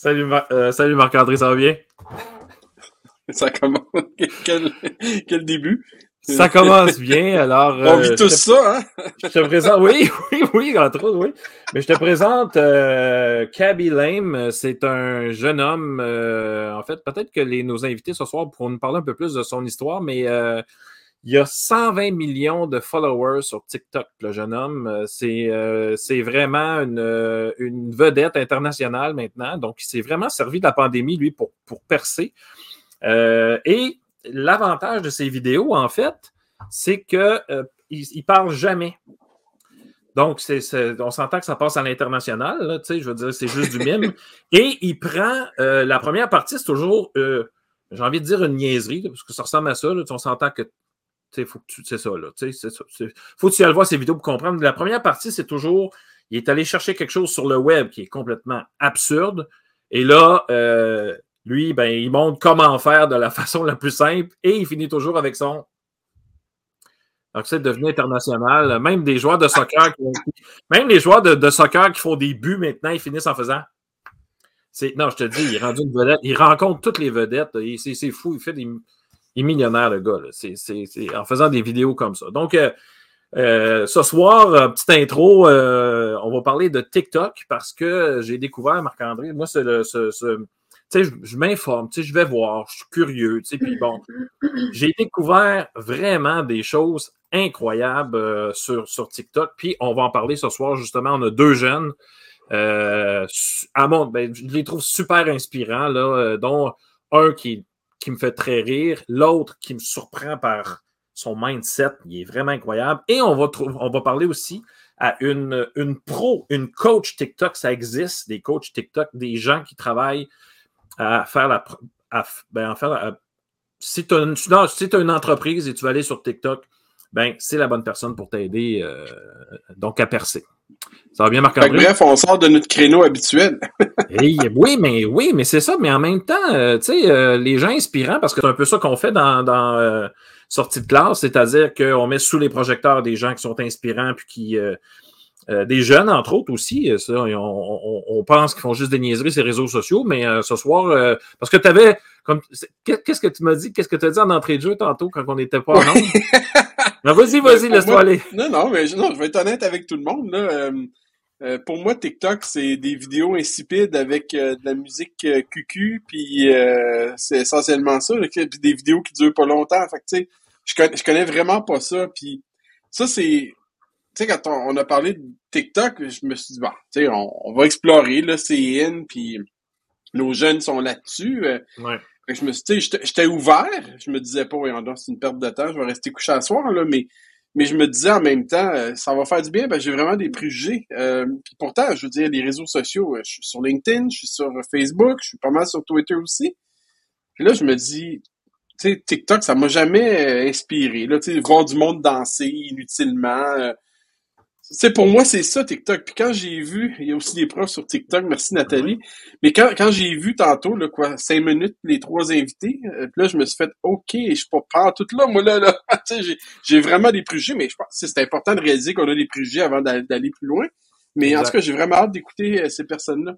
salut, euh, salut Marc-André, ça va bien? Ça commence. Quel, quel début? Ça commence bien, alors. On vit euh, tous ça, hein? Je te présente, oui, oui, oui, entre autres, oui. Mais je te présente euh, Cabby Lame. C'est un jeune homme. Euh, en fait, peut-être que les, nos invités ce soir pourront nous parler un peu plus de son histoire, mais euh, il y a 120 millions de followers sur TikTok, le jeune homme. C'est c'est vraiment une, une vedette internationale maintenant. Donc, il s'est vraiment servi de la pandémie, lui, pour, pour percer. et l'avantage de ces vidéos, en fait, c'est qu'il euh, ne parle jamais. Donc, on s'entend que ça passe à l'international, je veux dire, c'est juste du mime. Et il prend, euh, la première partie, c'est toujours, euh, j'ai envie de dire une niaiserie, parce que ça ressemble à ça, on s'entend que, tu faut que tu, c'est ça, là, sais, faut que tu ailles voir ces vidéos pour comprendre. La première partie, c'est toujours, il est allé chercher quelque chose sur le web qui est complètement absurde. Et là, lui, ben, il montre comment faire de la façon la plus simple et il finit toujours avec son. Donc, c'est devenu international. Même des joueurs de soccer, qui, même les joueurs de, soccer qui font des buts maintenant, ils finissent en faisant. Non, je te dis, il une vedette. Il rencontre toutes les vedettes. C'est fou. Il fait des. Il est millionnaire, le gars. C'est en faisant des vidéos comme ça. Donc, euh, euh, ce soir, euh, petite intro, on va parler de TikTok parce que j'ai découvert, Marc-André, moi, c'est le, ce, sais, je, m'informe, tu sais, je vais voir, je suis curieux, tu sais, puis bon, j'ai découvert vraiment des choses incroyables sur, TikTok, puis on va en parler ce soir, justement, on a deux jeunes, à mon, ben, je les trouve super inspirants, là, dont un qui, qui me fait très rire, l'autre qui me surprend par son mindset, il est vraiment incroyable, et on va, on va parler aussi à une, une pro, une coach TikTok, ça existe, des coachs TikTok, des gens qui travaillent à faire la. À, ben, faire si tu as, une entreprise et tu vas aller sur TikTok, ben, c'est la bonne personne pour t'aider euh, donc à percer. Ça va bien, Marc-André? Bref, on sort de notre créneau habituel. oui, mais oui, mais c'est ça. Mais en même temps, euh, tu sais, euh, les gens inspirants, parce que c'est un peu ça qu'on fait dans, dans sortie de classe, c'est-à-dire qu'on met sous les projecteurs des gens qui sont inspirants puis qui euh, des jeunes, entre autres aussi, euh, ça, on, pense qu'ils font juste des niaiseries ces réseaux sociaux, mais euh, ce soir, parce que tu avais, comme, qu'est-ce que tu m'as dit, qu'est-ce que tu as dit en entrée de jeu tantôt quand on n'était pas en nombre? vas-y, vas-y, laisse-toi aller. Non, non, mais non, je vais être honnête avec tout le monde. Là. pour moi, TikTok, c'est des vidéos insipides avec de la musique cucu, puis c'est essentiellement ça, puis des vidéos qui durent pas longtemps. Fait tu sais, je connais, je connais vraiment pas ça, puis ça, c'est sais, quand on, a parlé de TikTok, je me suis dit, bon, tu sais, on, va explorer, là, c'est in, puis nos jeunes sont là-dessus. Euh. Ouais. je me suis dit, j'étais ouvert. Je me disais pas, voyons donc, c'est une perte de temps, je vais rester couché à soir, là, mais, mais je me disais en même temps, euh, ça va faire du bien, ben, j'ai vraiment des préjugés. Euh, puis pourtant, je veux dire, les réseaux sociaux, je suis sur LinkedIn, je suis sur Facebook, je suis pas mal sur Twitter aussi. Puis là, je me dis, tu sais, TikTok, ça m'a jamais inspiré. Là, tu sais, voir du monde danser inutilement, c'est pour moi, c'est ça, TikTok. Puis quand j'ai vu, il y a aussi des profs sur TikTok, merci Nathalie. Mais quand, quand j'ai vu tantôt, là, quoi, cinq minutes, les trois invités, euh, là, je me suis fait OK, je suis pas tout là, moi là, là. j'ai, j'ai vraiment des préjugés, mais je pense que c'est important de réaliser qu'on a des préjugés avant d'aller plus loin. Mais en tout cas, j'ai vraiment hâte d'écouter euh, ces personnes-là.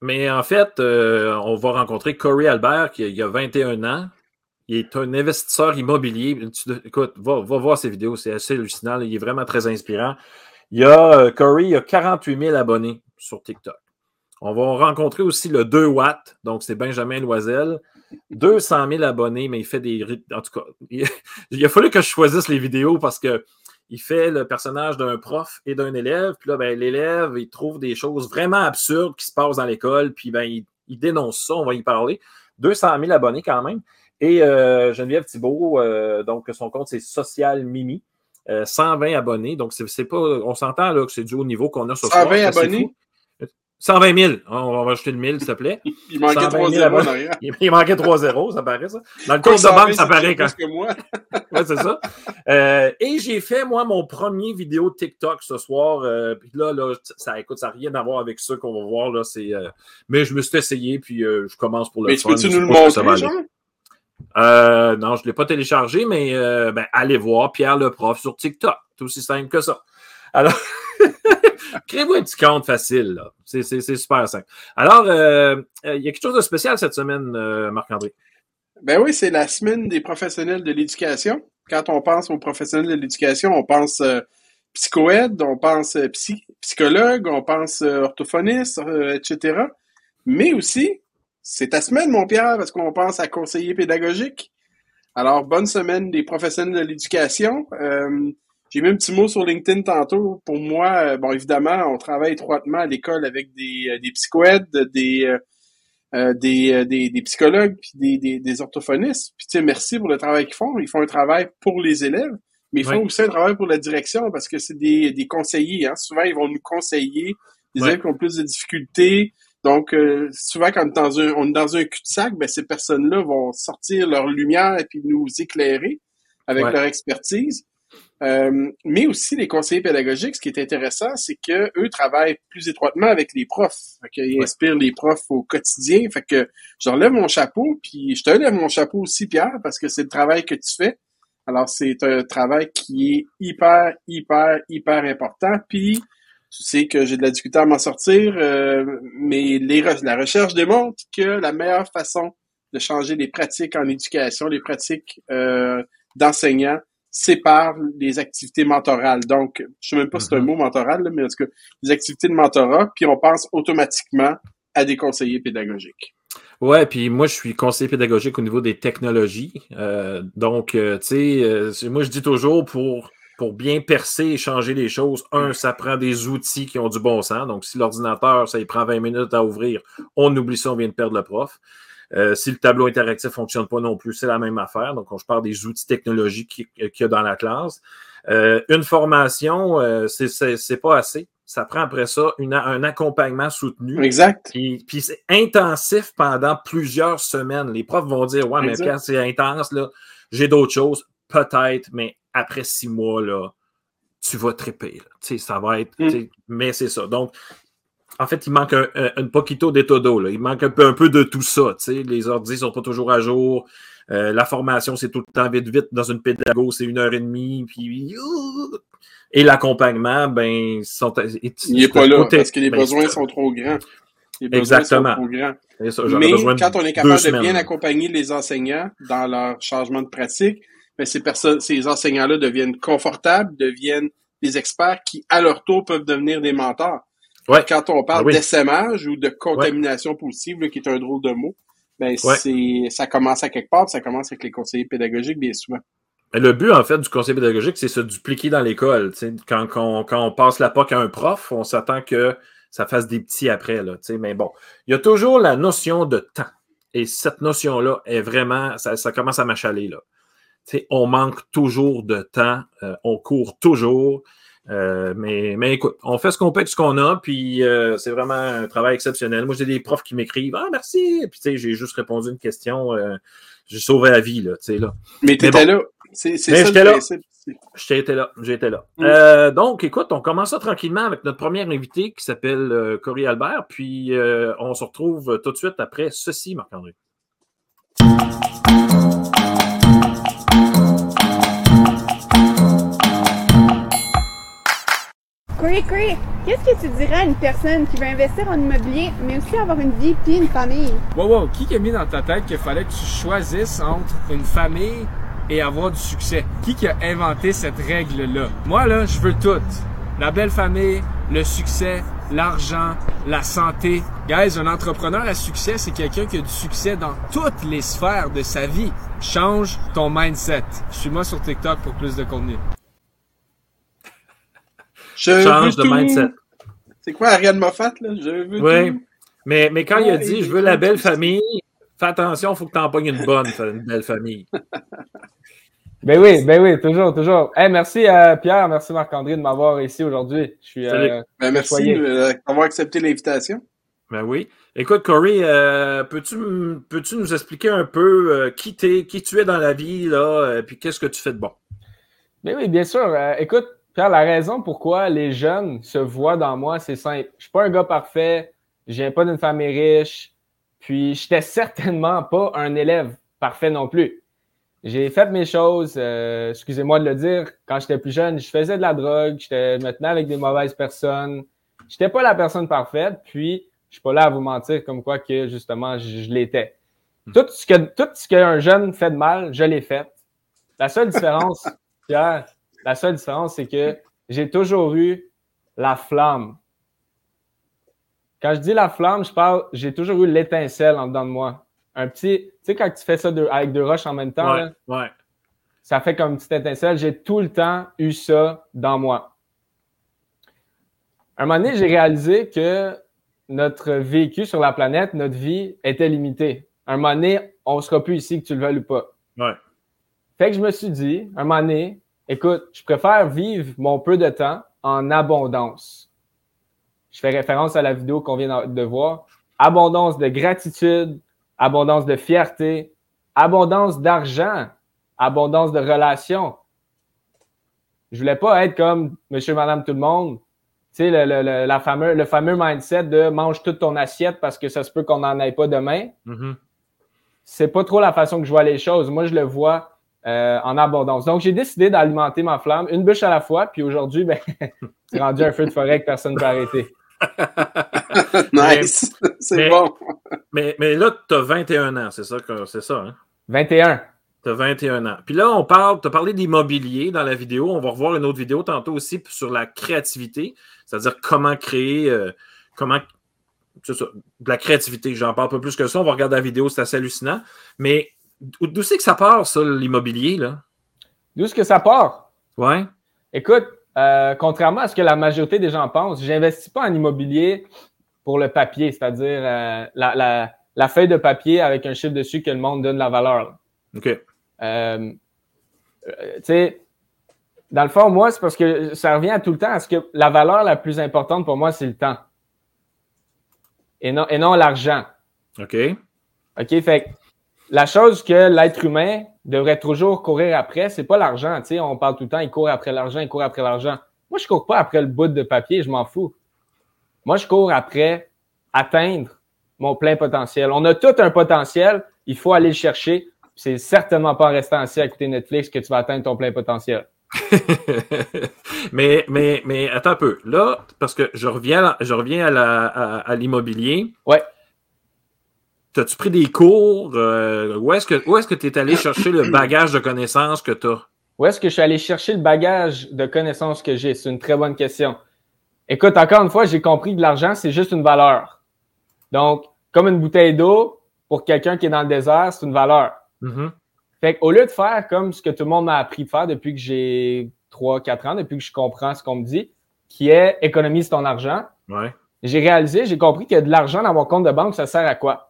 Mais en fait, euh, on va rencontrer Corey Albert, qui il a 21 ans. Il est un investisseur immobilier. écoute, va, va voir ses vidéos, c'est assez hallucinant. Il est vraiment très inspirant. Il y a euh, Corey, il y a 48 000 abonnés sur TikTok. On va rencontrer aussi le 2 watts, donc c'est Benjamin Loisel. 200 000 abonnés, mais il fait des. En tout cas, il, a fallu que je choisisse les vidéos parce que il fait le personnage d'un prof et d'un élève. Puis là, ben, l'élève, il trouve des choses vraiment absurdes qui se passent dans l'école. Puis ben, il, dénonce ça, on va y parler. 200 000 abonnés quand même. Et euh, Geneviève Thibault, euh, donc son compte, c'est Social Mimi. 120 euh, abonnés. Donc, c'est pas. On s'entend là que c'est du haut niveau qu'on a ce 120 abonnés? 120 000. On va rajouter le 1000, s'il te plaît. Il manquait 3 0 Il, manquait 3 0 ça paraît ça. Dans le cours de banque, ça paraît quand. que moi? ouais, c'est ça. Euh, et j'ai fait, moi, mon premier vidéo TikTok ce soir. Euh, puis là, là, ça, écoute, ça n'a rien à voir avec ça qu'on va voir. Là, euh, mais je me suis essayé, puis je commence pour le Mais peux-tu nous le montrer, Jean? Euh, non, je ne l'ai pas téléchargé, mais euh, ben, allez voir Pierre le prof sur TikTok. C'est aussi simple que ça. Alors, Créez-vous un petit compte facile. C'est super simple. Alors, euh, euh, il y a quelque chose de spécial cette semaine, Marc-André? Ben oui, c'est la semaine des professionnels de l'éducation. Quand on pense aux professionnels de l'éducation, on pense psychoède, on pense psychologue, on pense orthophoniste, etc. Mais aussi, c'est ta semaine, mon Pierre, parce qu'on pense à conseiller pédagogique. Alors, bonne semaine des professionnels de l'éducation. J'ai mis un petit mot sur LinkedIn tantôt. Pour moi, euh, bon, évidemment, on travaille étroitement à l'école avec des, euh, des psychoèdes, des, euh, des, des, des, psychologues, puis des, des, des orthophonistes. Puis, tu sais, merci pour le travail qu'ils font. Ils font un travail pour les élèves, mais ils font aussi un travail pour la direction parce que c'est des, des conseillers. Hein. Souvent, ils vont nous conseiller des élèves qui ont plus de difficultés. Donc, souvent, quand on est dans un, on est dans un cul-de-sac, ben, ces personnes-là vont sortir leur lumière et puis nous éclairer avec leur expertise. Euh, mais aussi les conseillers pédagogiques, ce qui est intéressant, c'est que eux travaillent plus étroitement avec les profs. Ils inspirent les profs au quotidien. Fait que je relève mon chapeau, puis je te lève mon chapeau aussi, Pierre, parce que c'est le travail que tu fais. Alors, c'est un travail qui est hyper, hyper, hyper important. Puis, tu sais que j'ai de la difficulté à m'en sortir, euh, mais les la recherche démontre que la meilleure façon de changer les pratiques en éducation, les pratiques euh, d'enseignants, sépare les activités mentorales. Donc, je sais même pas si c'est un mm-hmm. mot mentoral, mais en tout cas, les activités de mentorat, puis on pense automatiquement à des conseillers pédagogiques. Ouais, puis moi, je suis conseiller pédagogique au niveau des technologies. Euh, donc, euh, tu sais, euh, moi, je dis toujours pour, pour bien percer et changer les choses, un, ça prend des outils qui ont du bon sens. Donc, si l'ordinateur, ça il prend 20 minutes à ouvrir, on oublie ça, on vient de perdre le prof. Euh, si le tableau interactif fonctionne pas non plus, c'est la même affaire. Donc, on, je parle des outils technologiques qu'il y a dans la classe. Euh, une formation, euh, c'est pas assez. Ça prend après ça un accompagnement soutenu. Exact. Puis, puis c'est intensif pendant plusieurs semaines. Les profs vont dire Ouais, mais quand c'est intense, là, j'ai d'autres choses. Peut-être, mais après six mois, là, tu vas triper. sais, Ça va être. Mm. Mais c'est ça. Donc, en fait, il manque un, un, poquito d'étodo. Il manque un peu, un peu de tout ça. Les ordi ne sont pas toujours à jour. Euh, la formation, c'est tout le temps vite, vite. Dans une pédago, c'est une heure et demie. Puis, et l'accompagnement, ben, sont, il n'est pas là parce que les ben, besoins sont trop grands. Les Exactement. Sont trop grands. Mais quand on est capable de bien accompagner les enseignants dans leur changement de pratique, ben, ces personnes, ces enseignants-là deviennent confortables, deviennent des experts qui, à leur tour, peuvent devenir des mentors. Quand on parle ah ou de contamination positive, qui est un drôle de mot, ben c'est ça commence à quelque part, ça commence avec les conseillers pédagogiques, bien souvent. Le but, en fait, du conseiller pédagogique, c'est se dupliquer dans l'école. Quand, quand, quand, on passe la POC à un prof, on s'attend que ça fasse des petits après. Là, mais bon, il y a toujours la notion de temps. Et cette notion-là est vraiment, ça, ça commence à m'achaler. Là. On manque toujours de temps, euh, on court toujours. Euh, mais, mais écoute, on fait ce qu'on peut avec ce qu'on a, puis euh, c'est vraiment un travail exceptionnel. Moi, j'ai des profs qui m'écrivent Ah, merci! Puis, tu sais, j'ai juste répondu une question. J'ai sauvé la vie, là, tu sais, là. Mais tu étais là. C'est j'étais là. J'étais là. J'étais là. Mm. donc, écoute, on commence ça tranquillement avec notre première invité qui s'appelle Cory Albert, puis on se retrouve tout de suite après ceci, Marc-André. Qu'est-ce que tu dirais à une personne qui veut investir en immobilier, mais aussi avoir une vie puis une famille? Wow, wow, qui a mis dans ta tête qu'il fallait que tu choisisses entre une famille et avoir du succès? Qui qui a inventé cette règle-là? Moi, là, je veux tout. La belle famille, le succès, l'argent, la santé. Guys, un entrepreneur à succès, c'est quelqu'un qui a du succès dans toutes les sphères de sa vie. Change ton mindset. Suis-moi sur TikTok pour plus de contenu. Je change de mindset. C'est quoi Ariane Moffat, là? Je veux oui. Mais, mais quand il a dit je veux la belle famille, fais attention, il faut que tu en pognes une bonne, une belle famille. Ben oui, ben oui, toujours, toujours. Hey, merci euh, Pierre, merci Marc-André de m'avoir ici aujourd'hui. Je suis euh, ben, merci d'avoir accepté l'invitation. Ben oui. Écoute, Corey, euh, peux-tu peux nous expliquer un peu qui, es, qui tu es dans la vie, là, puis qu'est-ce que tu fais de bon? Ben oui, bien sûr. écoute, la raison pourquoi les jeunes se voient dans moi, c'est simple. Je suis pas un gars parfait, je viens pas d'une famille riche, puis j'étais certainement pas un élève parfait non plus. J'ai fait mes choses, excusez-moi de le dire, quand j'étais plus jeune, je faisais de la drogue, j'étais maintenant avec des mauvaises personnes, J'étais pas la personne parfaite, puis je suis pas là à vous mentir comme quoi que justement je, je l'étais. Tout ce que tout ce qu'un jeune fait de mal, je l'ai fait. La seule différence, Pierre, la seule différence, c'est que j'ai toujours eu la flamme. Quand je dis la flamme, je parle, j'ai toujours eu l'étincelle en dedans de moi. Un petit, tu sais, quand tu fais ça de- avec deux roches en même temps, Ouais, là, ouais. ça fait comme une petite étincelle. J'ai tout le temps eu ça dans moi. Un moment donné, j'ai réalisé que notre vécu sur la planète, notre vie était limitée. Un moment donné, on sera plus ici que tu le veuilles ou pas. Ouais. Fait que je me suis dit, un moment donné, écoute, je préfère vivre mon peu de temps en abondance. Je fais référence à la vidéo qu'on vient de voir. Abondance de gratitude, abondance de fierté, abondance d'argent, abondance de relations. Je voulais pas être comme monsieur, madame, tout le monde. Tu sais, le, le, le- la fameux, le fameux mindset de mange toute ton assiette parce que ça se peut qu'on n'en ait pas demain Mhm. c'est pas trop la façon que je vois les choses. Moi, je le vois euh, en abondance. Donc, j'ai décidé d'alimenter ma flamme une bûche à la fois. Puis aujourd'hui, ben, c'est rendu un feu de forêt que personne ne peut arrêter. nice. C'est bon. Mais, mais là, tu as 21 ans, c'est ça, que- c'est ça, hein? 21. Tu as 21 ans. Puis là, on parle, tu as parlé d'immobilier dans la vidéo. On va revoir une autre vidéo tantôt aussi sur la créativité, c'est-à-dire comment créer, euh, comment. c'est ça, de la créativité. J'en parle pas plus que ça. On va regarder la vidéo, c'est assez hallucinant. Mais d'où c'est que ça part, ça, l'immobilier, là? D'où est-ce que ça part? Ouais? Écoute, euh, contrairement à ce que la majorité des gens pensent, j'investis pas en immobilier pour le papier, c'est-à-dire euh, la, la, la feuille de papier avec un chiffre dessus que le monde donne la valeur. là. OK. Euh, tu sais, dans le fond, moi, c'est parce que ça revient à tout le temps à ce que la valeur la plus importante pour moi, c'est le temps. Et non, et non l'argent. OK. OK? Fait que la chose que l'être humain devrait toujours courir après, c'est pas l'argent. Tu sais, on parle tout le temps, il court après l'argent, il court après l'argent. Moi, je cours pas après le bout de papier, je m'en fous. Moi, je cours après atteindre mon plein potentiel. On a tout un potentiel, il faut aller le chercher. C'est certainement pas en restant assis à écouter Netflix que tu vas atteindre ton plein potentiel. mais, mais, mais attends un peu. Là, parce que je reviens, à- je reviens à, la- à, à l'immobilier. Ouais. T'as-tu pris des cours? euh, où est-ce que tu es allé chercher le bagage de connaissances que tu as? Où est-ce que je suis allé chercher le bagage de connaissances que j'ai? C'est une très bonne question. Écoute, encore une fois, j'ai compris que l'argent, c'est juste une valeur. Donc, comme une bouteille d'eau, pour quelqu'un qui est dans le désert, c'est une valeur. Mhm. Fait qu'au lieu de faire comme ce que tout le monde m'a appris de faire depuis que j'ai 3, 4 ans, depuis que je comprends ce qu'on me dit, qui est économise ton argent, Ouais. j'ai réalisé, j'ai compris que de l'argent dans mon compte de banque, ça sert à quoi?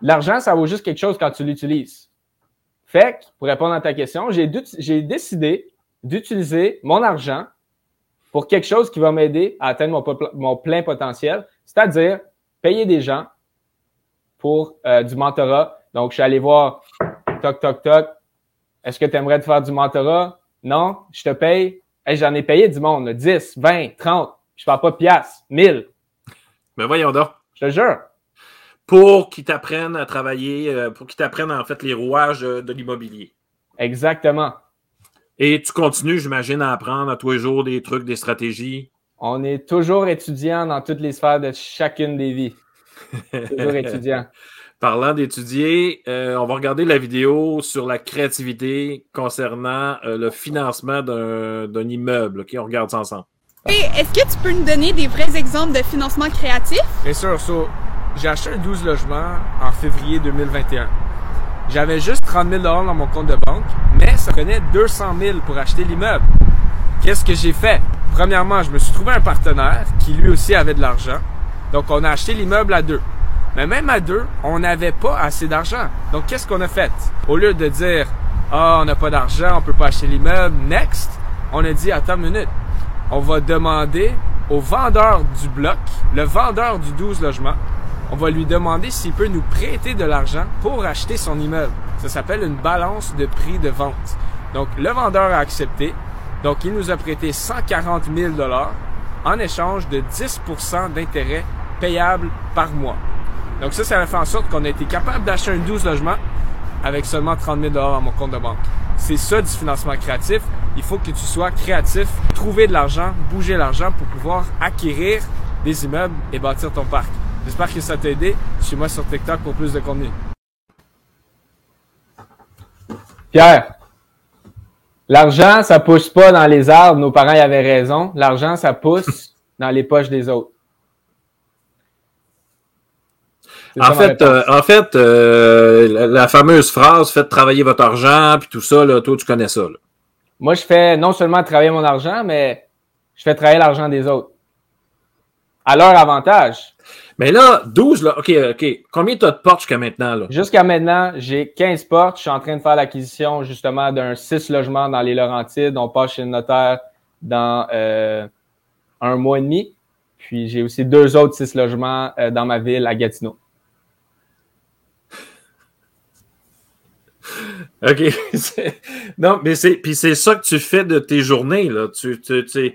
L'argent, ça vaut juste quelque chose quand tu l'utilises. Fait que, pour répondre à ta question, j'ai décidé d'utiliser mon argent pour quelque chose qui va m'aider à atteindre mon, plein potentiel, c'est-à-dire payer des gens pour euh, du mentorat. Donc, je suis allé voir, toc, toc, toc, est-ce que tu aimerais te faire du mentorat? Non, je te paye. Hey, J'en ai payé du monde, là, 10, 20, 30. Je parle pas de piastres, 1000. Mais voyons donc. Je te jure. Pour qu'ils t'apprennent à travailler, euh, pour qu'ils t'apprennent en fait les rouages euh, de l'immobilier. Exactement. Et tu continues, j'imagine, à apprendre à tous les jours des trucs, des stratégies. On est toujours étudiant dans toutes les sphères de chacune des vies. Toujours étudiant. Parlant d'étudier, euh, on va regarder la vidéo sur la créativité concernant euh, le financement d'un d'un immeuble. OK, on regarde ça ensemble. Est-ce que tu peux nous donner des vrais exemples de financement créatif? Bien sûr, so, j'ai acheté un 12 logements en février 2021. J'avais juste 30 000 dans mon compte de banque, mais ça prenait 200 000 pour acheter l'immeuble. Qu'est-ce que j'ai fait? Premièrement, je me suis trouvé un partenaire qui lui aussi avait de l'argent. Donc, on a acheté l'immeuble à deux. Mais même à deux, on n'avait pas assez d'argent. Donc, qu'est-ce qu'on a fait? Au lieu de dire, ah, on n'a pas d'argent, on peut pas acheter l'immeuble, next, on a dit, attends une minute, on va demander au vendeur du bloc, le vendeur du 12 logements, on va lui demander s'il peut nous prêter de l'argent pour acheter son immeuble. Ça s'appelle une balance de prix de vente. Donc, le vendeur a accepté. Donc, il nous a prêté 140 000 en échange de 10% d'intérêt payable par mois. Donc, ça, ça a fait en sorte qu'on a été capable d'acheter un 12 logements avec seulement 30 000 dans mon compte de banque. C'est ça du financement créatif. il faut que tu sois créatif, trouver de l'argent, bouger l'argent pour pouvoir acquérir des immeubles et bâtir ton parc. J'espère que ça t'a aidé. Suis-moi sur TikTok pour plus de contenu. Pierre, l'argent, ça pousse pas dans les arbres. Nos parents y avaient raison. L'argent, ça pousse dans les poches des autres. Ça En fait, euh, en fait euh, la, la fameuse phrase faites travailler votre argent, puis tout ça, là, toi, tu connais ça. Là. Moi, je fais non seulement travailler mon argent, mais je fais travailler l'argent des autres. À leur avantage. Mais là, 12, là, OK, OK. Combien tu as de portes jusqu'à maintenant? Là? Jusqu'à maintenant, j'ai 15 portes. Je suis en train de faire l'acquisition justement d'un 6 logements dans les Laurentides. On passe chez le notaire dans euh, un mois et demi. Puis j'ai aussi deux autres 6 logements euh, dans ma ville à Gatineau. OK. Non, mais c'est. Puis c'est ça que tu fais de tes journées, là. Tu, tu, tu sais,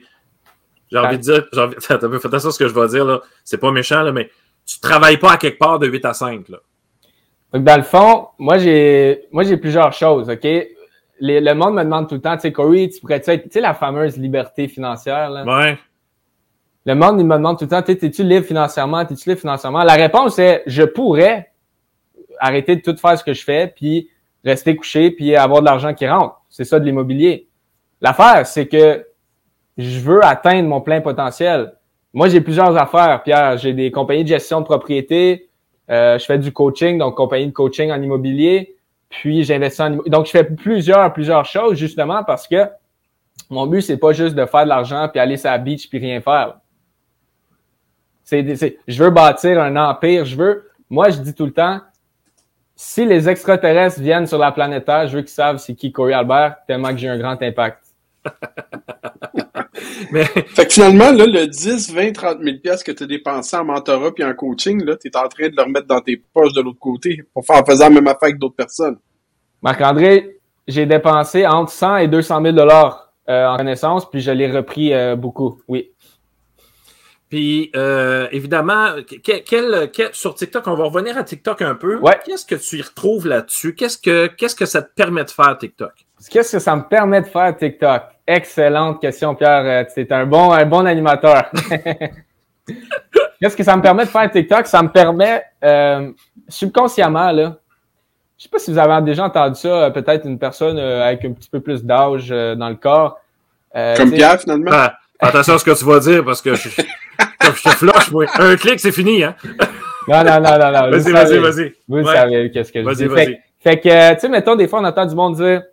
J'ai envie de dire. J'ai envie, attends, fais attention à ce que je vais dire, là. C'est pas méchant, là, mais tu travailles pas à quelque part de 8 à 5, là. Donc, dans le fond, moi, j'ai, moi, j'ai plusieurs choses, OK? Les- le monde me demande tout le temps, tu sais, Corey, tu pourrais être, tu sais, la fameuse liberté financière, là? Ouais. Le monde, il me demande tout le temps, T'es- t'es-tu libre financièrement? T'es-tu libre financièrement? La réponse est, je pourrais arrêter de tout faire ce que je fais, puis rester couché, puis avoir de l'argent qui rentre. C'est ça de l'immobilier. L'affaire, c'est que je veux atteindre mon plein potentiel. Moi, j'ai plusieurs affaires, Pierre. J'ai des compagnies de gestion de propriété. Euh, je fais du coaching, donc compagnie de coaching en immobilier. Puis j'investis en. Donc, je fais plusieurs, plusieurs choses, justement, parce que mon but, c'est pas juste de faire de l'argent puis aller sur la beach puis rien faire. C'est- je veux bâtir un empire. Je veux, moi, je dis tout le temps, si les extraterrestres viennent sur la planète Terre, je veux qu'ils savent c'est qui Corey Albert, tellement que j'ai un grand impact. Mais Fait que finalement, là, le 10, 20, 30 000 pièces que tu as dépensé en mentorat puis en coaching, là, tu es en train de le remettre dans tes poches de l'autre côté pour faire en faisant la même affaire avec d'autres personnes. Marc-André, j'ai dépensé entre 100 et 200 000 dollars euh, en connaissance, puis je l'ai repris euh, beaucoup. Oui. Puis, euh, évidemment, que- quel, quel- sur TikTok, on va revenir à TikTok un peu. Ouais. Qu'est-ce que tu y retrouves là-dessus? Qu'est-ce que, qu'est-ce que ça te permet de faire, TikTok? Qu'est-ce que ça me permet de faire TikTok? Excellente question, Pierre. Tu es un bon, un bon animateur. Qu'est-ce que ça me permet de faire TikTok? Ça me permet euh, subconsciemment, là. Je sais pas si vous avez déjà entendu ça, euh, peut-être une personne euh, avec un petit peu plus d'âge euh, dans le corps. Euh, Comme Pierre, finalement? Ah, attention à ce que tu vas dire parce que je, comme je te flush, moi. Un clic, c'est fini, hein? Non, non, non, non, non. Vas-y, savez. vas-y, vas-y. Vous le Ouais. savez, qu'est-ce que je dis. vas-y. Fait, fait que, euh, tu sais, mettons, des fois, on entend du monde dire,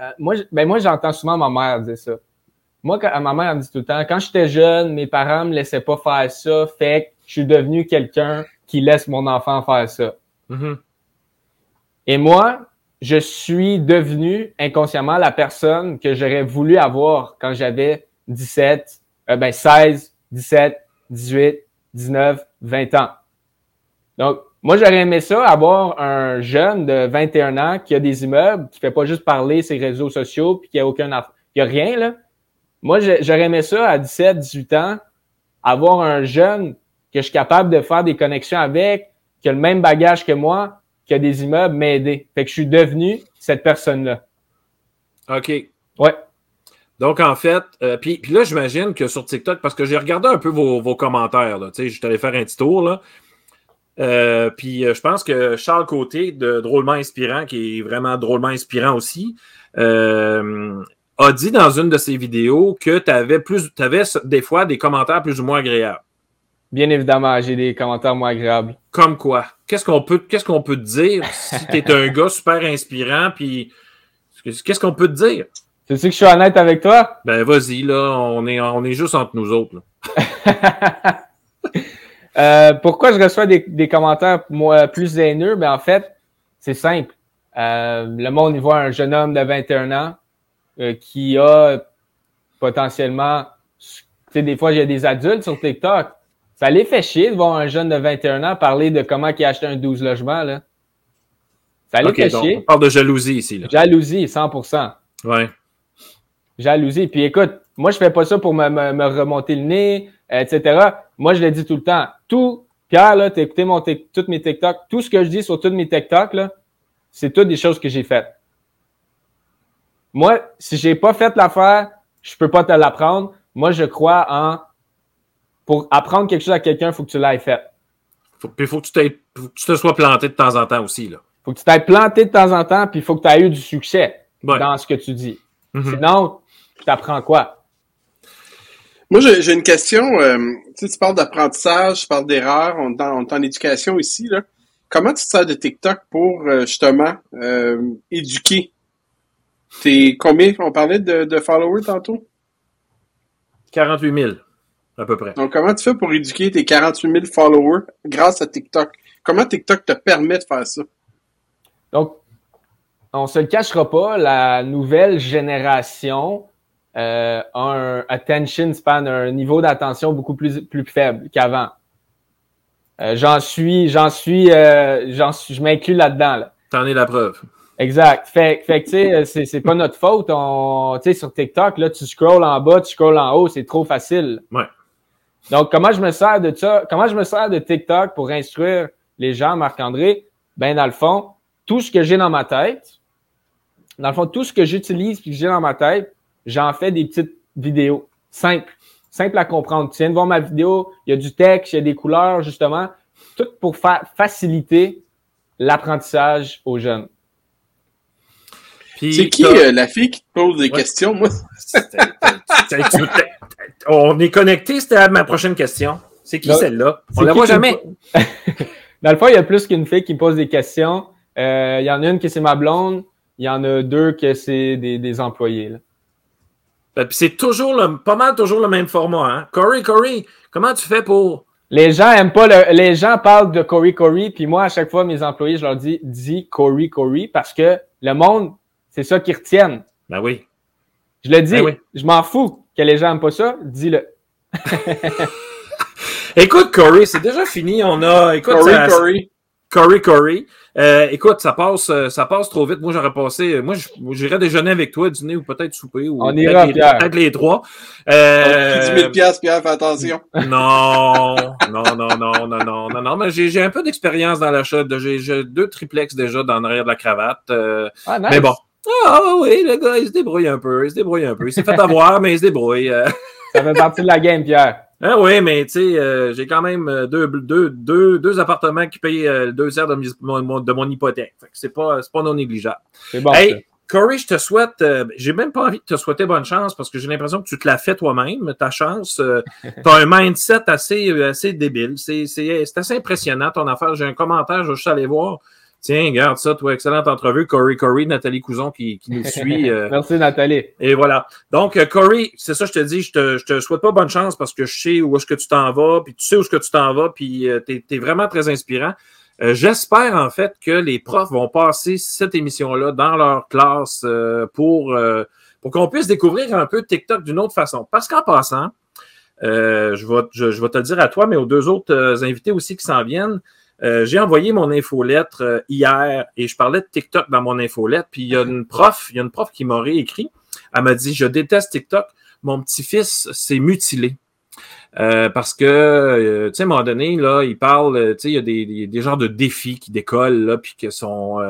euh, moi, ben, moi, j'entends souvent ma mère dire ça. Moi, quand, ma mère elle me dit tout le temps, quand j'étais jeune, mes parents me laissaient pas faire ça, fait que je suis devenu quelqu'un qui laisse mon enfant faire ça. Mhm. Et moi, je suis devenu inconsciemment la personne que j'aurais voulu avoir quand j'avais 17, euh, ben 16, 17, 18, 19, 20 ans. Donc, moi, j'aurais aimé ça, avoir un jeune de 21 ans qui a des immeubles, qui fait pas juste parler ses réseaux sociaux, puis qui a aucun qui a rien, là. Moi, j'aurais aimé ça à 17, 18 ans, avoir un jeune que je suis capable de faire des connexions avec, qui a le même bagage que moi, qui a des immeubles, m'aider. Fait que je suis devenu cette personne-là. OK. Ouais. Donc, en fait, euh, puis, puis là, j'imagine que sur TikTok, parce que j'ai regardé un peu vos, vos commentaires, là, tu sais, je suis allé faire un petit tour, là. Euh, puis euh, je pense que Charles Côté, de Drôlement Inspirant, qui est vraiment drôlement inspirant aussi, euh, a dit dans une de ses vidéos que tu avais plus, t'avais des fois des commentaires plus ou moins agréables. Bien évidemment, j'ai des commentaires moins agréables. Comme quoi? Qu'est-ce qu'on peut, qu'est-ce qu'on peut te dire si tu es un gars super inspirant, puis qu'est-ce qu'on peut te dire? Tu sais que je suis honnête avec toi? Ben vas-y, là, on est, on est juste entre nous autres. là. Euh, pourquoi je reçois des, des commentaires moi, plus haineux? Ben, en fait, c'est simple. Euh, le monde y voit un jeune homme de 21 ans euh, qui a potentiellement... Tu sais, des fois, il y a des adultes sur TikTok. Ça les fait chier de voir un jeune de 21 ans parler de comment il a acheté un 12 logements, là. Ça les Ok, fait donc, chier. on parle de jalousie ici. Là. Jalousie, 100%. Ouais. jalousie. Puis écoute, moi, je fais pas ça pour me, me, me remonter le nez, etc. Moi, je le dis tout le temps. Tout, Pierre, là, t'as écouté mon toutes mes TikTok. Tout ce que je dis sur toutes mes TikTok, là, c'est toutes des choses que j'ai faites. moi, si j'ai pas fait l'affaire, je peux pas te l'apprendre. Moi, je crois en pour apprendre quelque chose à quelqu'un, il faut que tu l'aies fait. Faut, puis il faut que, tu faut que tu te sois planté de temps en temps aussi. Là. faut que tu t'aies planté de temps en temps, puis il faut que tu aies eu du succès Ouais. dans ce que tu dis. Mhm. Sinon, tu t'apprends quoi? Moi, j'ai j'ai une question. euh, tu sais, tu parles d'apprentissage, tu parles d'erreurs, on, est en- on est en éducation ici. Là. Comment tu te sers de TikTok pour euh, justement euh, éduquer? T'es combien? On parlait de, de followers tantôt? 48 000, à peu près. Donc, comment tu fais pour éduquer tes 48 000 followers grâce à TikTok? Comment TikTok te permet de faire ça? Donc, on se le cachera pas, la nouvelle génération euh, a un attention span, un niveau d'attention beaucoup plus, plus faible qu'avant. Euh, j'en suis, j'en suis, euh, j'en suis, je m'inclus là-dedans. Là. T'en es la preuve. Exact. Fait, fait que, tu sais, c'est, c'est pas notre faute. On, tu sais, sur TikTok, là, tu scrolls en bas, tu scrolls en haut, c'est trop facile. Ouais. Donc, comment je me sers de ça? Comment je me sers de TikTok pour instruire les gens, Marc-André? Ben, dans le fond, tout ce que j'ai dans ma tête, dans le fond, tout ce que j'utilise puis que j'ai dans ma tête, j'en fais des petites vidéos simples, simples à comprendre. Tu viens de voir ma vidéo, il y a du texte, il y a des couleurs, justement, tout pour fa- faciliter l'apprentissage aux jeunes. C'est qui euh, la fille qui te pose des Ouais. questions? Moi, On est connecté, c'était à ma prochaine question. C'est qui Là, celle-là? On la qui voit qui jamais. Dans le fond, il y a plus qu'une fille qui me pose des questions. Euh, il y en a une que c'est ma blonde. Il y en a deux que c'est des, des employés. là. Ben, c'est toujours le, pas mal toujours le même format. Hein? Corey, Corey, comment tu fais pour? Les gens aiment pas le, les gens parlent de Corey Corey, puis moi, à chaque fois, mes employés, je leur dis, dis Corey Corey, parce que le monde, c'est ça qu'ils retiennent. Ben oui. Je le dis, Ben oui. je m'en fous que les gens aiment pas ça, dis-le. Écoute, Corey, c'est déjà fini. On a. Écoute, Corey, ça- Corey. Corey, Corey. Euh, écoute, ça passe, euh, ça passe trop vite. Moi, j'aurais passé. euh, Moi, j'irais déjeuner avec toi, dîner ou peut-être souper. Ou On peut-être ira, les- Pierre. Peut-être les trois. On Euh, a pris 10 000 piastres, Pierre, fais attention. Non, non, non, non, non, non, non, non, mais j'ai j'ai un peu d'expérience dans l'achat. de- J'ai j'ai deux triplex déjà dans l'arrière de la cravate. euh, Ah, nice. Mais bon. Ah oui, le gars, il se débrouille un peu. Il se débrouille un peu. Il s'est fait avoir, mais il se débrouille. euh. Ça fait partie de la game, Pierre. Ah oui, mais tu sais, euh, j'ai quand même euh, deux, deux, deux, deux appartements qui payent euh, deux tiers de de mon hypothèque. Fait que c'est pas, c'est pas non négligeable. C'est bon. Hey, Corey, je te souhaite, euh, j'ai même pas envie de te souhaiter bonne chance parce que j'ai l'impression que tu te la fais toi-même, ta chance. Euh, tu as un mindset assez, assez débile. C'est, c'est, c'est assez impressionnant ton affaire. J'ai un commentaire, je vais juste aller voir. Tiens, regarde ça, toi, excellente entrevue. Corey, Corey, Nathalie Couson qui, qui nous suit. euh, Merci, Nathalie. et voilà. Donc, euh, Corey, c'est ça, je te dis, je te, je te souhaite pas bonne chance parce que je sais où est-ce que tu t'en vas, puis tu sais où est-ce que tu t'en vas, puis euh, t'es es vraiment très inspirant. Euh, J'espère en fait que les profs vont passer cette émission-là dans leur classe euh, pour, euh, pour qu'on puisse découvrir un peu TikTok d'une autre façon. Parce qu'en passant, euh, je, vais, je, je vais te le dire à toi, mais aux deux autres invités aussi qui s'en viennent, euh, j'ai envoyé mon infolettre euh, hier et je parlais de TikTok dans mon infolettre. Puis il y a une prof, il y a une prof qui m'a réécrit. Elle m'a dit Je déteste TikTok. Mon petit-fils s'est mutilé. Euh, parce que, euh, tu sais, à un moment donné, là, il parle, tu sais, il y a des, des, des genres de défis qui décollent, là, puis que sont.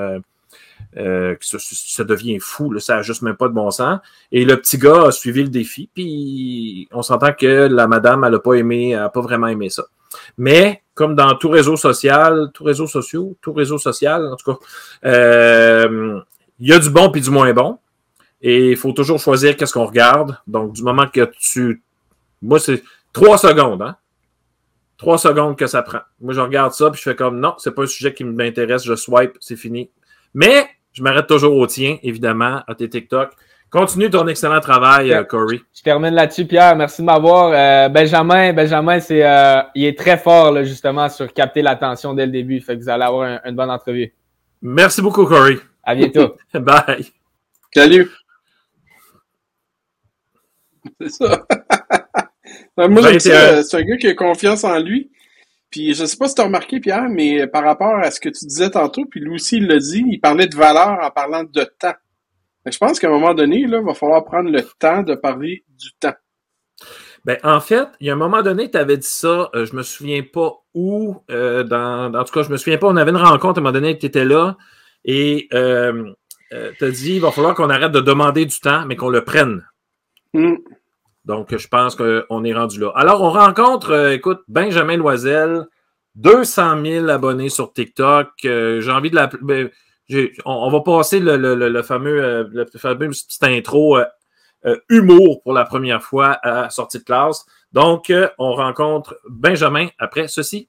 Euh, que ça, ça devient fou, là, ça n'a juste même pas de bon sens. Et le petit gars a suivi le défi, puis on s'entend que la madame, elle n'a pas aimé, elle n'a pas vraiment aimé ça. Mais, comme dans tout réseau social, tout réseau social, tout réseau social, en tout cas, euh, il y a du bon puis du moins bon. Et il faut toujours choisir qu'est-ce qu'on regarde. Donc, du moment que tu. Moi, c'est trois secondes, hein? Trois secondes que ça prend. Moi, je regarde ça, puis je fais comme non, c'est pas un sujet qui m'intéresse, je swipe, c'est fini. Mais je m'arrête toujours au tien, évidemment, à tes TikTok. Continue ton excellent travail, euh, Corey. Je termine là-dessus, Pierre. Merci de m'avoir. Euh, Benjamin, Benjamin, c'est, euh, il est très fort là, justement sur capter l'attention dès le début. Fait que vous allez avoir un- une bonne entrevue. Merci beaucoup, Corey. À bientôt. Bye. Salut. C'est ça. Moi, j'aime 21. ça. euh, C'est un gars qui a confiance en lui. Puis je sais pas si tu as remarqué, Pierre, mais par rapport à ce que tu disais tantôt, puis lui aussi il l'a dit, il parlait de valeur en parlant de temps. Je pense qu'à un moment donné, là, il va falloir prendre le temps de parler du temps. Ben, en fait, il y a un moment donné, tu avais dit ça, euh, je me souviens pas où, euh, dans, en tout cas, je me souviens pas, on avait une rencontre à un moment donné, tu étais là, et euh, euh, t'as dit il va falloir qu'on arrête de demander du temps, mais qu'on le prenne. Hmm. Donc, je pense qu'on est rendu là. Alors, on rencontre, écoute, Benjamin Loisel, 200 000 abonnés sur TikTok. J'ai envie de la. On, va passer le, le- le- le fameux, euh, le fameux petite intro euh, euh, humour pour la première fois à sortie de classe. Donc, on rencontre Benjamin après ceci.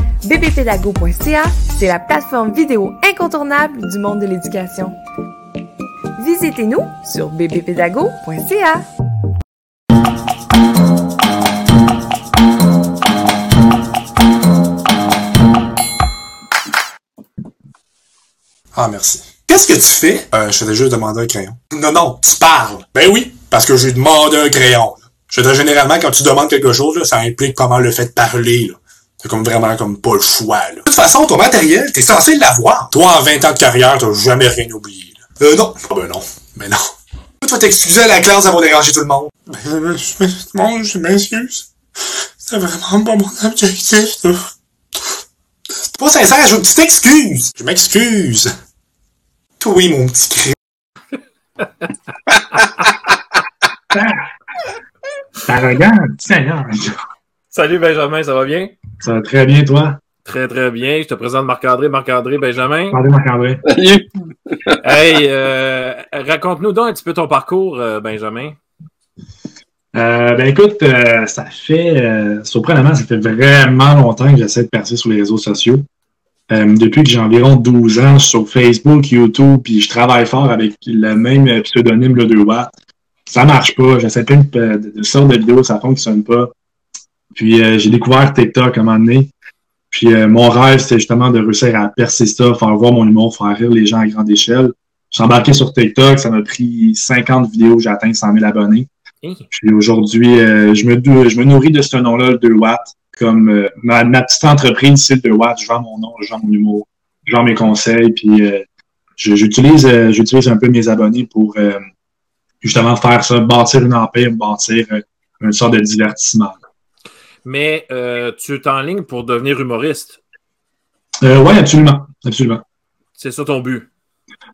bbpédago.ca, c'est la plateforme vidéo incontournable du monde de l'éducation. Visitez-nous sur bbpédago.ca. Ah, merci. Qu'est-ce que tu fais? Euh, je t'ai juste demandé un crayon. Non, non, tu parles. Ben oui, parce que j'ai demandé un crayon. Je dire, généralement, quand tu demandes quelque chose, là, ça implique pas mal le fait de parler. là. C'est comme vraiment comme pas le choix. Là. De toute façon, ton matériel, t'es censé l'avoir. Toi, en 20 ans de carrière, t'as jamais rien oublié. là. Euh, non. Ah ben non. Mais non. Tu vas t'excuser à la classe d'avoir dérangé tout le monde. Ben, je, je, je, je m'excuse. C'est vraiment pas mon objectif, là. C'est pas sincère, je veux que tu t'excuses. Je m'excuse. Oui, mon petit cri. Arrogant, Seigneur. Salut Benjamin, ça va bien? Ça va très bien, toi? Très, très bien. Je te présente Marc-André. Marc-André, Benjamin. Parlez, Marc-André. Salut. Hey, euh, raconte-nous donc un petit peu ton parcours, euh, Benjamin. Euh, ben écoute, euh, ça fait, euh, surprenamment, ça fait vraiment longtemps que j'essaie de percer sur les réseaux sociaux. Euh, depuis que j'ai environ 12 ans, je suis sur Facebook, YouTube, puis je travaille fort avec le même pseudonyme, le 2 watts. Ça marche pas. J'essaie plein de, de, de sortes de vidéos, ça fonctionne pas. Puis euh, j'ai découvert TikTok à un moment donné. Puis euh, mon rêve, c'était justement de réussir à percer ça, faire voir mon humour, faire rire les gens à grande échelle. Je suis embarqué sur TikTok, ça m'a pris 50 vidéos, j'ai atteint 100 000 abonnés. Puis aujourd'hui, euh, je, me, dou- je me nourris de ce nom-là, le 2 watts, comme euh, ma, ma petite entreprise, c'est le 2 watts. Je vends mon nom, je vends mon humour, je vends mes conseils, puis euh, je- j'utilise euh, j'utilise un peu mes abonnés pour euh, justement faire ça, bâtir une empire, bâtir une sorte de divertissement. Mais euh, tu es en ligne pour devenir humoriste. Euh, oui, absolument, absolument. C'est ça ton but.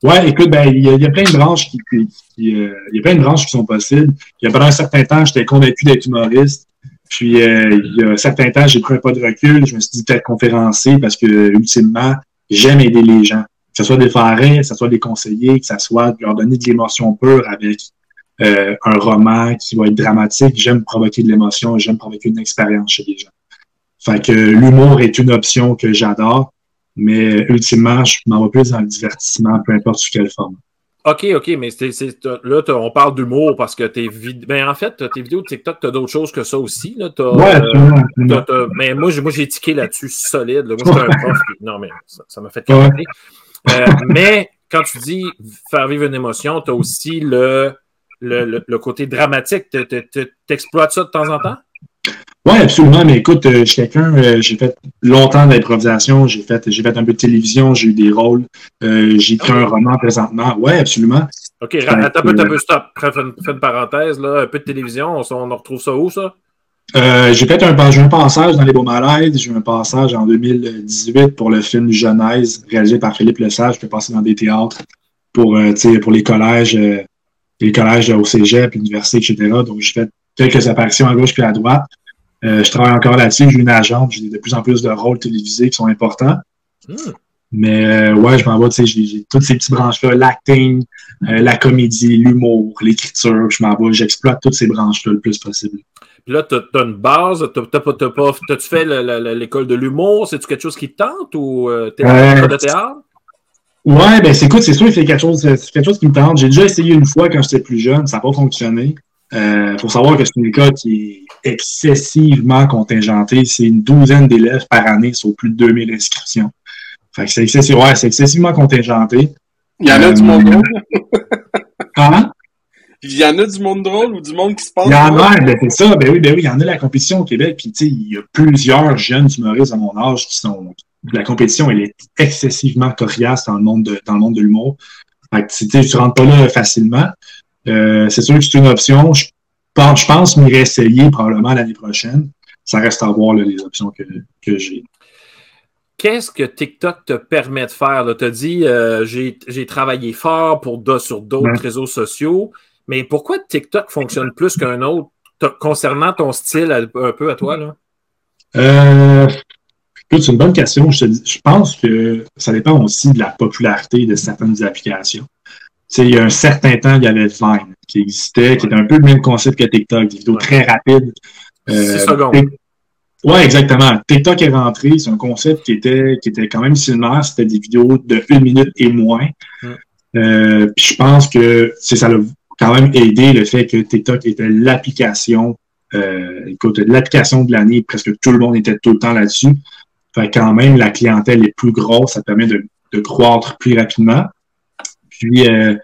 Ouais, écoute, ben, il y, a- il y a plein de branches qui, qui- qui, euh, il y a plein de branches qui sont possibles. Il y a pendant un certain temps, j'étais convaincu d'être humoriste. Puis, euh, il y a un certain temps, j'ai pris un pas de recul. Je me suis dit peut-être conférencier parce que, ultimement, j'aime aider les gens. Que ce soit des rire, que ce soit des conseiller, que ce soit de leur donner de l'émotion pure avec euh, un roman qui va être dramatique. J'aime provoquer de l'émotion, j'aime provoquer une expérience chez les gens. Fait que l'humour est une option que j'adore, mais ultimement, je m'en vais plus dans le divertissement, peu importe sous quelle forme. OK, OK, mais c'est, c'est- t'as- là, t'as- on parle d'humour parce que tes vidéos. Ben, en fait, t'as tes vidéos de TikTok, tu as d'autres choses que ça aussi. Là. T'as, Ouais, euh, t'as- t'as- mais moi, j'ai, moi, j'ai tiqué là-dessus solide. là. Moi, j'étais un prof. puis- Non, mais ça, ça m'a fait Ouais. Euh, mais quand tu dis faire vivre une émotion, tu as aussi le, le, le, le côté dramatique. Te- te- te- T'exploites ça de temps en temps? Oui, absolument. Mais écoute, euh, je suis quelqu'un, euh, j'ai fait longtemps d'improvisation, j'ai fait, j'ai fait un peu de télévision, j'ai eu des rôles, euh, j'ai écrit un roman présentement. Oui, absolument. OK, attends un peu, peu, stop. Fais une, fais une parenthèse. Là. Un peu de télévision, on, on en retrouve ça où, ça? Euh, j'ai fait un, passage dans Les Beaux Malaises, j'ai eu un passage en 2018 pour le film Genèse, réalisé par Philippe Lesage, je peux passer dans des théâtres pour, euh, pour les collèges, euh, les collèges au cégep, l'université, etc. Donc, j'ai fait quelques apparitions à gauche puis à droite. Euh, je travaille encore là-dessus, j'ai une agente, j'ai de plus en plus de rôles télévisés qui sont importants. Hmm. Mais euh, ouais, je m'en vais, tu sais, j'ai toutes ces petites branches-là, l'acting, euh, la comédie, l'humour, l'écriture, je m'en vais, j'exploite toutes ces branches-là le plus possible. Puis là, tu as, une base. T'as, t'as t'as T'as-tu fait le- le- le- l'école de l'humour? C'est-tu quelque chose qui te tente ou euh, t'es Euh, en école de théâtre? Ouais, ben c'est écoute, c'est sûr, c'est quelque chose, c'est quelque chose qui me tente. J'ai déjà essayé une fois quand j'étais plus jeune, ça n'a pas fonctionné. Euh, faut savoir que c'est une école qui est excessivement contingentée. C'est une douzaine d'élèves par année sur plus de 2000 inscriptions. Fait que c'est excessif, ouais, c'est excessivement contingenté. Il y en a du monde drôle. Comment? Il y en a du monde drôle ou du monde qui se passe. Il y en a, ben, c'est ça, ben oui, ben oui, il y en a la compétition au Québec, puis tu sais, il y a plusieurs jeunes humoristes à mon âge qui sont. La compétition, elle est excessivement coriace dans le monde de, dans le monde de l'humour. Fait que tu tu rentres pas là facilement. Euh, c'est sûr que c'est une option. Je pense, je pense m'y réessayer probablement l'année prochaine. Ça reste à voir là, les options que, que j'ai. Qu'est-ce que TikTok te permet de faire? Tu as dit, euh, j'ai travaillé fort pour sur d'autres réseaux sociaux, mais pourquoi TikTok fonctionne plus qu'un autre concernant ton style un un peu à toi? Là? Euh, écoute, c'est une bonne question. Je, te dis- je pense que ça dépend aussi de la popularité de certaines applications. Tu sais, il y a un certain temps, il y avait Vine qui existait, qui était un peu le même concept que TikTok, des vidéos Ouais. très rapides. Six secondes. Ouais, exactement. TikTok est rentré, c'est un concept qui était, qui était quand même similaire. C'était des vidéos de une minute et moins. Mm. Euh, puis je pense que ça l'a quand même aidé le fait que TikTok était l'application, euh, écoute, l'application de l'année. Presque tout le monde était tout le temps là-dessus. Fait quand même, la clientèle est plus grosse, ça permet de, de croître plus rapidement. Puis, euh,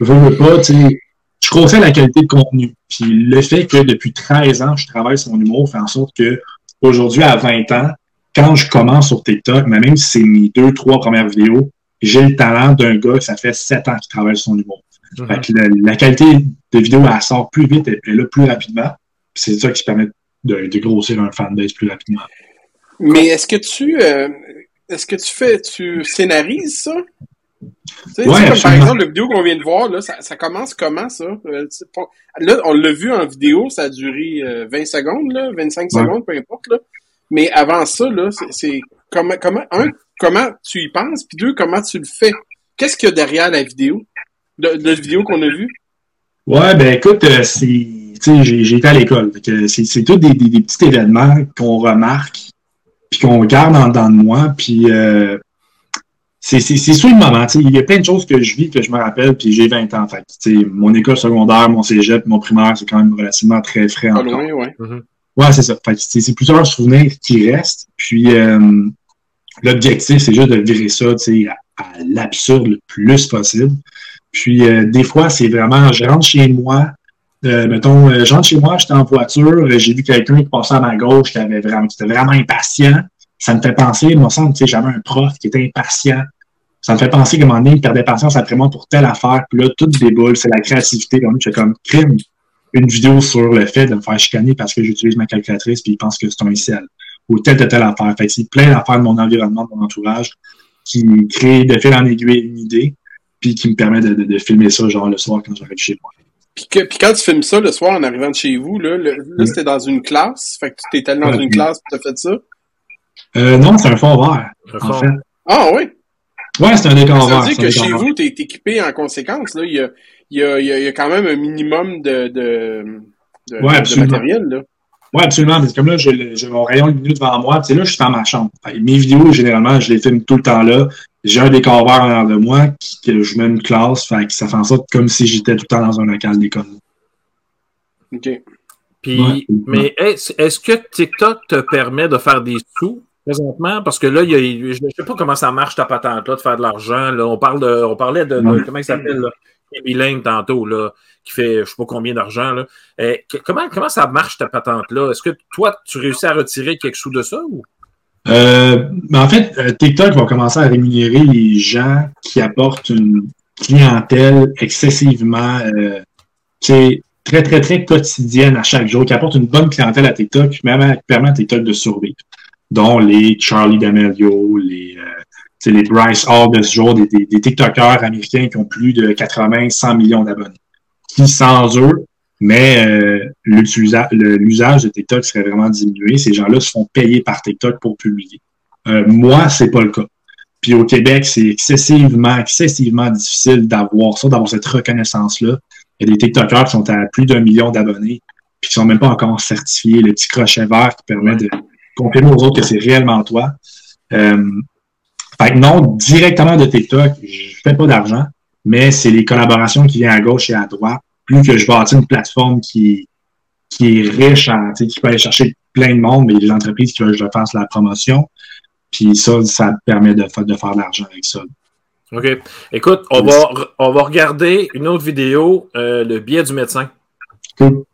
je veux pas, tu sais, je crois aussi à la qualité de contenu. Puis le fait que depuis 13 ans, je travaille sur mon humour fait en sorte que aujourd'hui, à 20 ans, quand je commence sur TikTok, mais même si c'est mes deux, trois premières vidéos, j'ai le talent d'un gars que ça fait 7 ans qu'il travaille sur son humour. Mhm. Fait que la, la qualité de vidéo, elle sort plus vite, elle est là plus rapidement. C'est ça qui permet de, de grossir un fanbase plus rapidement. Mais est-ce que tu euh, est-ce que tu fais tu scénarises ça? Tu sais, Ouais, comme par exemple, la vidéo qu'on vient de voir, là, ça, ça commence comment ça? Euh, pas- Là, on l'a vu en vidéo, ça a duré euh, 20 secondes, là, 25 Ouais. secondes, peu importe. Là. Mais avant ça, là, c'est- comment comment un, comment tu y penses, puis deux, comment tu le fais? Qu'est-ce qu'il y a derrière la vidéo? De, de la vidéo qu'on a vue? Ouais, ben écoute, euh, c'est, été à l'école. C'est, c'est tous des, des, des petits événements qu'on remarque, qu'on garde en dedans de moi, puis euh, c'est, c'est, c'est sur le moment. tu sais, Il y a plein de choses que je vis que je me rappelle, puis j'ai 20 ans. Fait que, tu sais, mon école secondaire, mon cégep, mon primaire, c'est quand même relativement très frais Pas encore. loin, ouais. Ouais, c'est ça. C'est plusieurs souvenirs qui restent. Puis euh, l'objectif, c'est juste de virer ça tu sais, à, à l'absurde le plus possible. Puis euh, des fois, c'est vraiment, je rentre chez moi, euh, mettons, euh, je rentre chez moi, j'étais en voiture, j'ai vu quelqu'un qui passait à ma gauche qui avait vraiment, qui était vraiment impatient. Ça me fait penser, il me semble, tu sais, j'avais un prof qui était impatient. Ça me fait penser qu'à un moment donné, il perdait patience après moi pour telle affaire. Puis là, tout déboule, c'est la créativité. Donc, je fais comme crime une vidéo sur le fait de me faire chicaner parce que j'utilise ma calculatrice puis il pense que c'est un ciel ou telle telle, telle affaire. Fait que c'est plein d'affaires de mon environnement, de mon entourage qui crée de fil en aiguille une idée puis qui me permet de, de, de filmer ça genre le soir quand j'arrive chez moi. Puis, que, puis quand tu filmes ça le soir en arrivant de chez vous, là, le- là c'était dans une classe. Fait que tu t'es allé dans Ouais. une classe et t'as fait ça. Euh, non, c'est un fond vert, Un en fond. fait. Ah oui! Ouais, c'est un décor Ça vert. veut dire que chez vous, t'es équipé en conséquence. Là. Il, y a, il, y a, il y a- quand même un minimum de, de, de, Ouais, de absolument. matériel. Là. Ouais, absolument. Mais comme là, j'ai mon rayon de vidéo devant moi. Tu là, je suis dans ma chambre. Fait mes vidéos, généralement, je les filme tout le temps là. J'ai un décor vert en de moi qui, que je mets une classe. Fait que ça fait en sorte comme si j'étais tout le temps dans un local d'école. OK. Puis, Ouais. mais est-ce est-ce que TikTok te permet de faire des sous? Présentement? Parce que là, il y a, je ne sais pas comment ça marche ta patente-là, de faire de l'argent. Là. On, parle de, on parlait de, comment il s'appelle, là, Lane tantôt, là, qui fait je ne sais pas combien d'argent. là. Eh, comment, comment ça marche ta patente-là? Est-ce que toi, tu réussis à retirer quelque chose de ça? Ou? Euh, mais en fait, euh, TikTok va commencer à rémunérer les gens qui apportent une clientèle excessivement euh, tu sais, très, très, très quotidienne à chaque jour, qui apporte une bonne clientèle à TikTok, même qui permet à TikTok de survivre. Dont les Charlie D'Amelio, les, euh, les Bryce Hall des, des, des TikTokers américains qui ont plus de 80, 100 millions d'abonnés. Qui, sans eux, mais euh, l'usage de TikTok serait vraiment diminué. Ces gens-là se font payer par TikTok pour publier. Euh, moi, c'est pas le cas. Puis au Québec, c'est excessivement, excessivement difficile d'avoir ça, d'avoir cette reconnaissance-là. Il y a des TikTokers qui sont à plus d'un million d'abonnés, puis qui sont même pas encore certifiés. Le petit crochet vert qui permet de confirmer aux autres que c'est réellement toi. Euh, fait que non, directement de TikTok, je fais pas d'argent, mais c'est les collaborations qui viennent à gauche et à droite. Plus que je bâtis une plateforme qui, qui est riche, en, qui peut aller chercher plein de monde, mais des entreprises qui veulent que je fasse la promotion. Puis ça, ça permet de, de faire de l'argent avec ça. OK. Écoute, on va, on va regarder une autre vidéo, euh, le biais du médecin. Cool.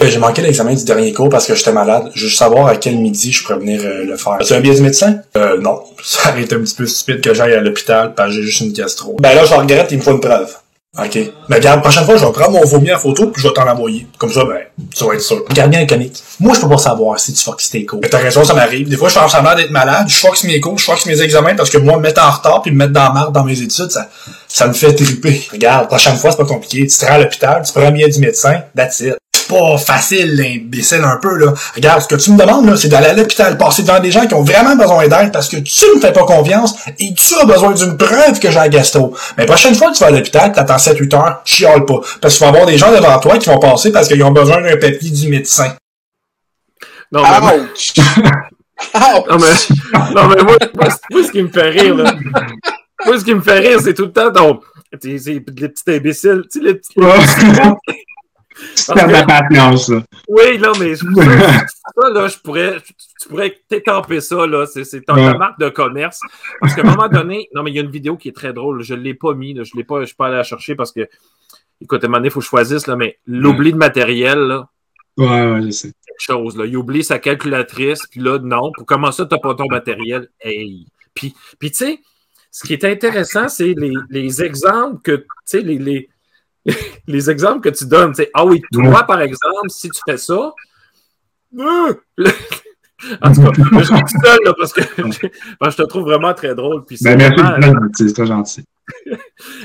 Euh, J'ai manqué l'examen du dernier cours parce que j'étais malade. Je veux juste savoir à quel midi je pourrais venir euh, le faire. As-tu un billet du médecin? Euh, non. Ça aurait été un petit peu stupide que j'aille à l'hôpital parce que j'ai juste une gastro. Ben là, je regrette, il me faut une preuve. OK. Ben regarde, prochaine fois, je vais prendre mon vomi en photo puis je vais t'en l'envoyer. Comme ça, ben, tu vas être sûr. Regarde bien le comique. Moi, je peux pas savoir si tu foxes tes cours. Mais t'as raison, ça m'arrive. Des fois, je fais semblant d'être malade, je foxe mes cours, je foxe mes examens parce que moi, me mettre en retard puis me mettre dans la dans mes études, ça, ça me fait triper. Regarde, prochaine fois, c'est pas compliqué. Tu te à l'hôpital, tu prends un billet du médecin, that's it. C'est pas facile, l'imbécile, un peu, là. Regarde, ce que tu me demandes, là, c'est d'aller à l'hôpital, passer devant des gens qui ont vraiment besoin d'aide parce que tu me fais pas confiance et tu as besoin d'une preuve que j'ai un gastro. Mais prochaine fois que tu vas à l'hôpital, t'attends 7-8 heures, chiale pas. Parce qu'il va y avoir des gens devant toi qui vont passer parce qu'ils ont besoin d'un papier du médecin. Non, mais, moi- Ouch! Ouch! non, mais, non, mais moi, moi, ce qui me fait rire, là. Moi, ce qui me fait rire, c'est tout le temps ton. les petits imbéciles. Tu sais, les petits. De la patience, là. Oui, non, mais ça, là, je pourrais, tu pourrais t'étamper ça, là. C'est, ta, Ouais. marque de commerce. Parce qu'à un moment donné, non, mais il y a une vidéo qui est très drôle. Je ne l'ai pas mis, là. Je l'ai pas, je suis pas allé la chercher parce que, écoute, à un moment donné, il faut que je choisisse, là, mais l'oubli de matériel, là, Ouais, ouais, je sais. quelque chose, là. Il oublie sa calculatrice, puis là, non. Pour comment ça, t'as pas ton matériel? Hey! Puis, puis tu sais, ce qui est intéressant, c'est les, les exemples que, tu sais, les, les, les exemples que tu donnes. tu sais. ah oui, toi, par exemple, si tu fais ça, euh, le- en tout cas, je suis tout seul, là, parce que, je te trouve vraiment très drôle. Puis c'est Ben, merci, c'est très gentil, c'est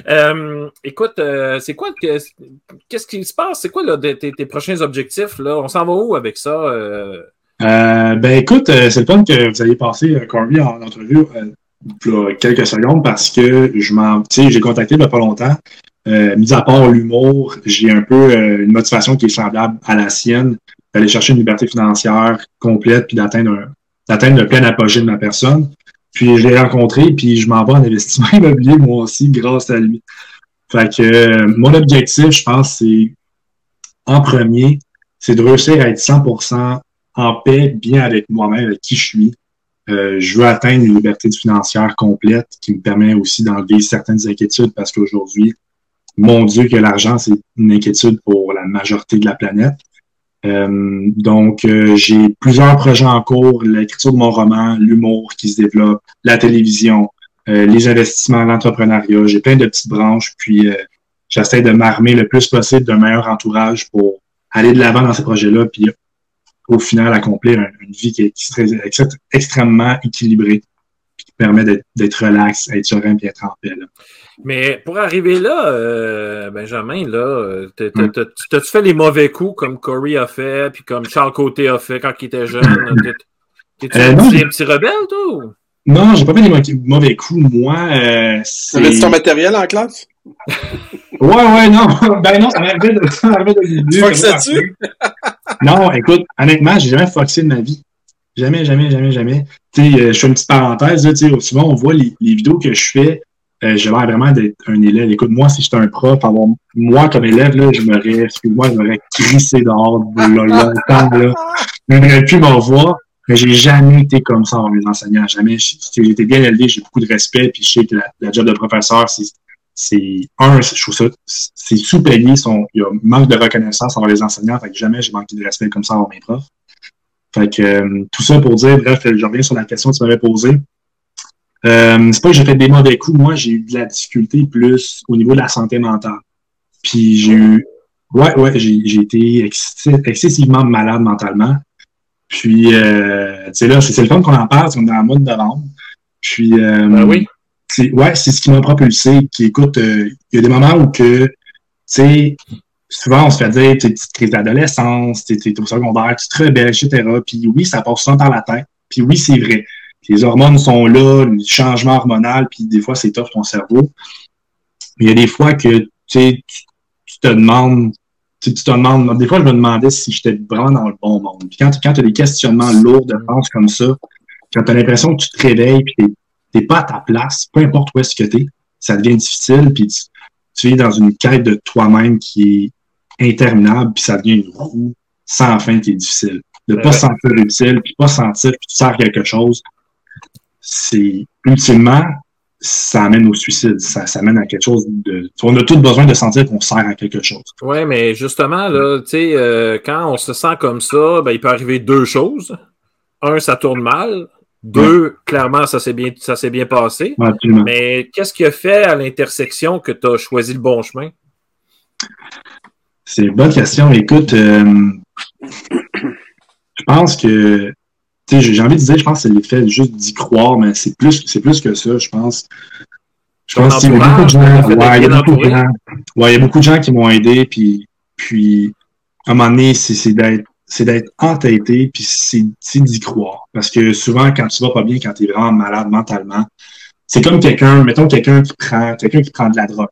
euh, écoute, euh, c'est quoi que- qu'est-ce qui se passe? C'est quoi là, tes, tes prochains objectifs? Là? On s'en va où avec ça? euh? Ben écoute, c'est le fun que vous ayez passé Corby en entrevue il y a quelques secondes parce que je m'en, j'ai contacté il n'y a pas longtemps. Euh, mis à part l'humour, j'ai un peu euh, une motivation qui est semblable à la sienne, d'aller chercher une liberté financière complète puis d'atteindre d'atteindre le plein apogée de ma personne. Puis je l'ai rencontré, puis je m'en vais en investissement immobilier moi aussi grâce à lui. Fait que euh, mon objectif, je pense, c'est en premier, c'est de réussir à être 100% en paix, bien avec moi-même, avec qui je suis. Euh, je veux atteindre une liberté financière complète qui me permet aussi d'enlever certaines inquiétudes parce qu'aujourd'hui, mon Dieu, que l'argent, c'est une inquiétude pour la majorité de la planète. Euh, donc, euh, j'ai plusieurs projets en cours, l'écriture de mon roman, l'humour qui se développe, la télévision, euh, les investissements, l'entrepreneuriat. J'ai plein de petites branches, puis j'essaie de m'armer le plus possible d'un meilleur entourage pour aller de l'avant dans ces projets-là, puis au final accomplir un- une vie qui est extrêmement équilibrée, permet d'être- relax, être serein, puis être en paix. là. Mais pour arriver là, euh, Benjamin, là, euh, Hmm. t'as- t'as-tu fait les mauvais coups comme Corey a fait, puis comme Charles Côté a fait quand il était jeune? T'es- T'es-tu Euh, un, petit- rebelle, toi? Non, j'ai pas fait des mauvais coups. Moi, euh. T'avais-tu ton matériel en classe? Ouais, ouais, non. Ben non, ça m'arrivait de, ça m'arrivait de? Non, écoute, honnêtement, j'ai jamais foxé de ma vie. Jamais, jamais, jamais, jamais. Tu euh, je fais une petite parenthèse, là, tu sais, souvent on voit les, les vidéos que je fais, euh, j'ai l'air vraiment d'être un élève. Écoute, moi, si j'étais un prof, avoir, moi, comme élève, là, je m'aurais, excuse-moi, je m'aurais crissé dehors, là, longtemps, là. Je n'aurais pu m'en voir. Mais j'ai jamais été comme ça envers mes enseignants. Jamais. J'ai été bien élevé, j'ai beaucoup de respect, puis je sais que la, job de professeur, c'est, c'est, un, je trouve ça, c'est sous-payé, il y a un manque de reconnaissance envers les enseignants, fait que jamais j'ai manqué de respect comme ça envers mes profs. Fait que, euh, tout ça pour dire, bref, je reviens sur la question que tu m'avais posée. Euh, c'est pas que j'ai fait des mauvais coups, moi, j'ai eu de la difficulté plus au niveau de la santé mentale. Puis j'ai eu, ouais, ouais, j'ai, j'ai été ex- excessivement malade mentalement. Puis, euh, tu sais, là, c'est c'est le temps qu'on en parle, c'est dans le mois de novembre. Puis, euh, Ben oui. c'est ouais, c'est ce qui m'a propulsé. Qui écoute, euh, il y a des moments où que, tu sais, souvent on se fait dire, tu petite crise d'adolescence, tu es au secondaire, tu te rebelles, etc. Puis oui, ça passe souvent par la tête. Puis oui, c'est vrai. Les hormones sont là, le changement hormonal, puis des fois c'est tough ton cerveau. Mais il y a des fois que tu sais, tu tu te demandes, tu tu te demandes, des fois je me demandais si j'étais vraiment dans le bon monde. Puis quand, quand tu as des questionnements lourds de pensée comme ça, quand tu as l'impression que tu te réveilles puis t'es t'es pas à ta place, peu importe où est-ce que tu es, ça devient difficile, puis tu, tu es dans une quête de toi-même qui est interminable, puis ça devient une roue sans fin qui est difficile. De pas Ouais. se sentir utile, puis pas sentir que tu sers quelque chose, c'est ultimement, ça amène au suicide. Ça, ça amène à quelque chose de. On a tous besoin de sentir qu'on sert à quelque chose. Oui, mais justement, là, tu sais, euh, quand on se sent comme ça, ben, il peut arriver deux choses. Un, ça tourne mal. Deux, clairement, ça s'est bien, ça s'est bien passé. Ouais. Mais qu'est-ce qui a fait à l'intersection que tu as choisi le bon chemin? C'est une bonne question. Écoute, euh, je pense que tu sais, j'ai envie de dire, je pense que c'est l'effet juste d'y croire, mais c'est plus, c'est plus que ça, je pense. Je pense qu'il y a beaucoup de gens, Entourage, ouais, il y a beaucoup de gens, ouais, il y a beaucoup de gens qui m'ont aidé, puis, puis, à un moment donné, c'est, d'être, c'est d'être entêté, puis c'est, c'est d'y croire. Parce que souvent, quand tu vas pas bien, quand tu es vraiment malade mentalement, c'est comme quelqu'un, mettons quelqu'un qui prend, quelqu'un qui prend de la drogue.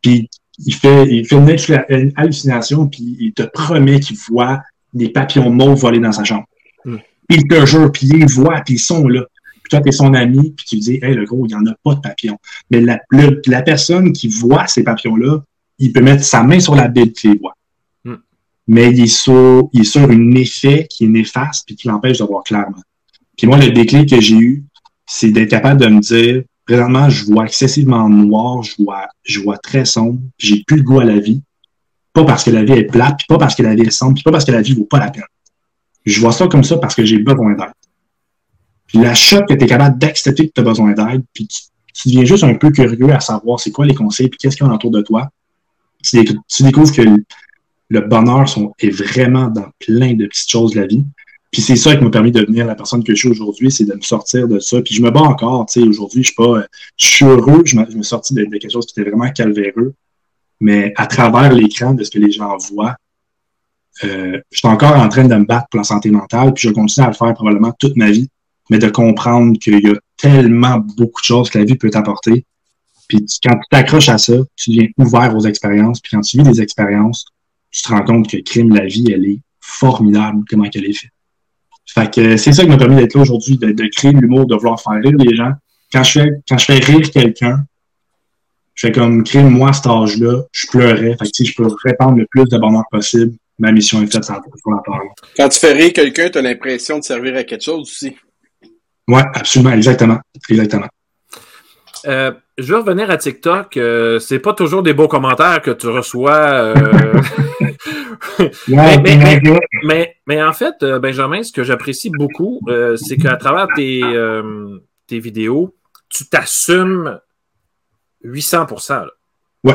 Puis, il fait, il fait une hallucina- une hallucination, puis il te promet qu'il voit des papillons mauves voler dans sa chambre. Hmm. Puis il te jure, puis il les voit, puis ils sont là. Puis toi, t'es son ami, puis tu lui dis, hey, le gros, il n'y en a pas de papillons. Mais la, le- la personne qui voit ces papillons-là, il peut mettre sa main sur la bille qui les voit. Hmm. Mais il est, sur, il est sur un effet qui est néfaste, puis qui l'empêche de voir clairement. Puis moi, le déclic que j'ai eu, c'est d'être capable de me dire, présentement, je vois excessivement noir, je vois, je vois très sombre, j'ai plus le goût à la vie. Pas parce que la vie est plate, puis pas parce que la vie est sombre, puis pas parce que la vie vaut pas la peine. Je vois ça comme ça parce que j'ai besoin d'aide. Puis la shot que tu es capable d'accepter que tu as besoin d'aide, puis tu, deviens juste un peu curieux à savoir c'est quoi les conseils, puis qu'est-ce qu'il y a autour de toi. Tu, tu découvres que le, bonheur est vraiment dans plein de petites choses de la vie. Puis c'est ça qui m'a permis de devenir la personne que je suis aujourd'hui, c'est de me sortir de ça. Puis je me bats encore, tu sais, aujourd'hui, je suis pas, je suis heureux, je me, suis sorti de, quelque chose qui était vraiment calvaireux. Mais à travers l'écran de ce que les gens voient, euh, je suis encore en train de me battre pour la santé mentale, puis je continue à le faire probablement toute ma vie, mais de comprendre qu'il y a tellement beaucoup de choses que la vie peut t'apporter. Puis quand tu t'accroches à ça, tu deviens ouvert aux expériences, puis quand tu vis des expériences, tu te rends compte que crime, la vie, elle est formidable, comment qu'elle est faite. Fait que c'est ça qui m'a permis d'être là aujourd'hui, de, de créer de l'humour, de vouloir faire rire les gens. Quand je fais, quand je fais rire quelqu'un, je fais comme crime, moi, à cet âge-là, je pleurais. Fait que si je peux répandre le plus de bonheur possible, ma mission est faite la, parole. Quand tu fais rire quelqu'un, tu as l'impression de servir à quelque chose aussi. Ouais, absolument, exactement. Exactement. Euh, je veux revenir à TikTok. Euh, c'est pas toujours des beaux commentaires que tu reçois. euh, Ouais, mais- mais, mais en fait, euh, Benjamin, ce que j'apprécie beaucoup, euh, c'est qu'à travers tes, euh, tes vidéos, tu t'assumes 800 là. Ouais.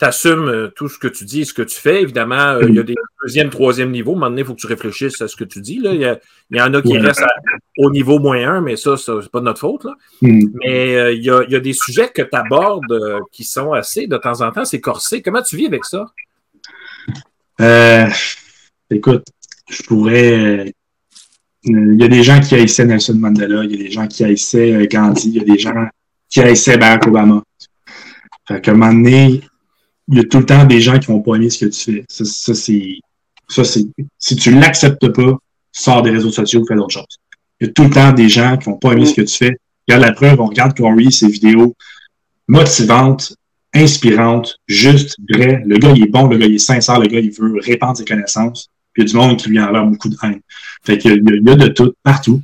Tu assumes tout ce que tu dis et ce que tu fais. Évidemment, euh, il y a des deuxième, troisième niveau. À un moment donné, il faut que tu réfléchisses à ce que tu dis. Là. Il, y a- il y en a qui Ouais. restent à- au niveau moins 1, mais ça, ça c'est pas de notre faute. Là. Hmm. Mais euh, il, y a, il y a des sujets que tu abordes qui sont assez, de temps en temps, c'est corsé. Comment tu vis avec ça? Euh, écoute, je pourrais. euh, Il y a des gens qui haïssaient Nelson Mandela, il y a des gens qui haïssaient euh, Gandhi, il y a des gens qui haïssaient Barack Obama. Fait qu'à un moment donné, il y a tout le temps des gens qui vont pas aimer ce que tu fais. Ça, ça, c'est. Ça, c'est. Si tu l'acceptes pas, sors des réseaux sociaux, fais d'autres choses. Il y a tout le temps des gens qui vont pas aimer ce que tu fais. Regarde la preuve, on regarde Corey, ses vidéos motivantes, inspirantes, juste, vraies. Le gars, il est bon, le gars, il est sincère, le gars, il veut répandre ses connaissances. Puis il y a du monde qui lui envoie beaucoup de haine. Fait qu'il y y a- de tout, partout.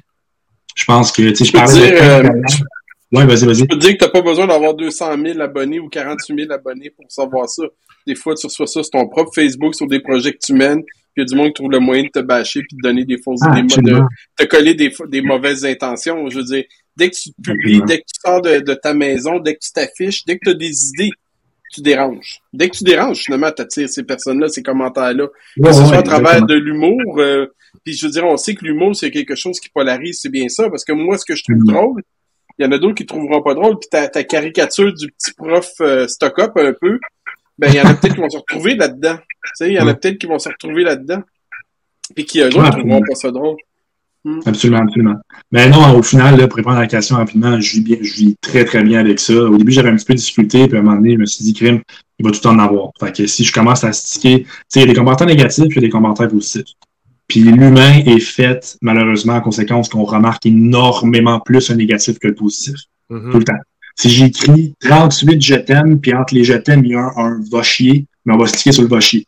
Je pense que, tu sais, je parlais dire, euh, de... Ouais, vas-y, vas-y. Je peux te dire que t'as pas besoin d'avoir 200 000 abonnés ou 48 000 abonnés pour savoir ça. Des fois, tu reçois ça sur ton propre Facebook, sur des projets que tu mènes, puis il y a du monde qui trouve le moyen de te bâcher puis de donner des fausses Ah, des, de te coller des, mauvaises intentions. Je veux dire, dès que tu te publies, dès que tu sors de, de ta maison, dès que tu t'affiches, dès que tu as des idées, tu déranges. Dès que tu déranges, finalement, tu attires ces personnes-là, ces commentaires-là. Que Ouais, ce ouais, soit à travers de l'humour, euh, puis je veux dire, on sait que l'humour, c'est quelque chose qui polarise, c'est bien ça, parce que moi, ce que je trouve drôle, il y en a d'autres qui trouveront pas drôle, puis ta, ta caricature du petit prof euh, stock-up un peu, ben il y en a peut-être qui vont se retrouver là-dedans. Tu sais, il y en a peut-être qui vont se retrouver là-dedans, puis qui, eux autres, Ouais, trouveront pas ça drôle. Absolument, absolument. Mais non, au final, là, pour répondre à la question rapidement, je vis bien, je vis très, très bien avec ça. Au début, j'avais un petit peu de difficulté, puis à un moment donné, je me suis dit, crime, il va tout en avoir. Fait que si je commence à sticker, tu sais, il y a des commentaires négatifs, puis il y a des commentaires positifs. Puis l'humain est fait, malheureusement, en conséquence, qu'on remarque énormément plus un négatif que le positif. Mhm. Tout le temps. Si j'écris 38 je t'aime, puis entre les je t'aime, il y a un, un va chier, mais on va sticker sur le va chier.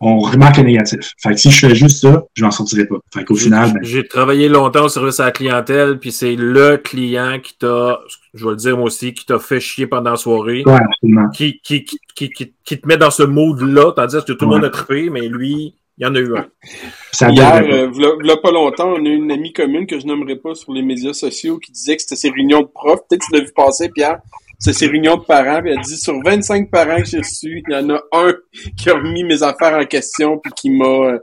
on remarque le négatif. Fait que si je fais juste ça, je m'en sortirai pas. Fait qu'au final, ben, J'ai travaillé longtemps au service à la clientèle, puis c'est le client qui t'a, je vais le dire moi aussi, qui t'a fait chier pendant la soirée, ouais, absolument. qui, qui, qui, qui, qui- qui te met dans ce mood-là, tandis que tout le Ouais. monde a trippé, mais lui, il y en a eu un. Ça Hier, euh, v'là, v'là pas longtemps, on a une amie commune que je nommerai pas sur les médias sociaux qui disait que c'était ses réunions de profs. Peut-être que tu l'as vu passer, Pierre. C'est ses réunions de parents. Puis elle dit sur 25 parents que j'ai reçus, il y en a un qui a remis mes affaires en question puis qui m'a euh,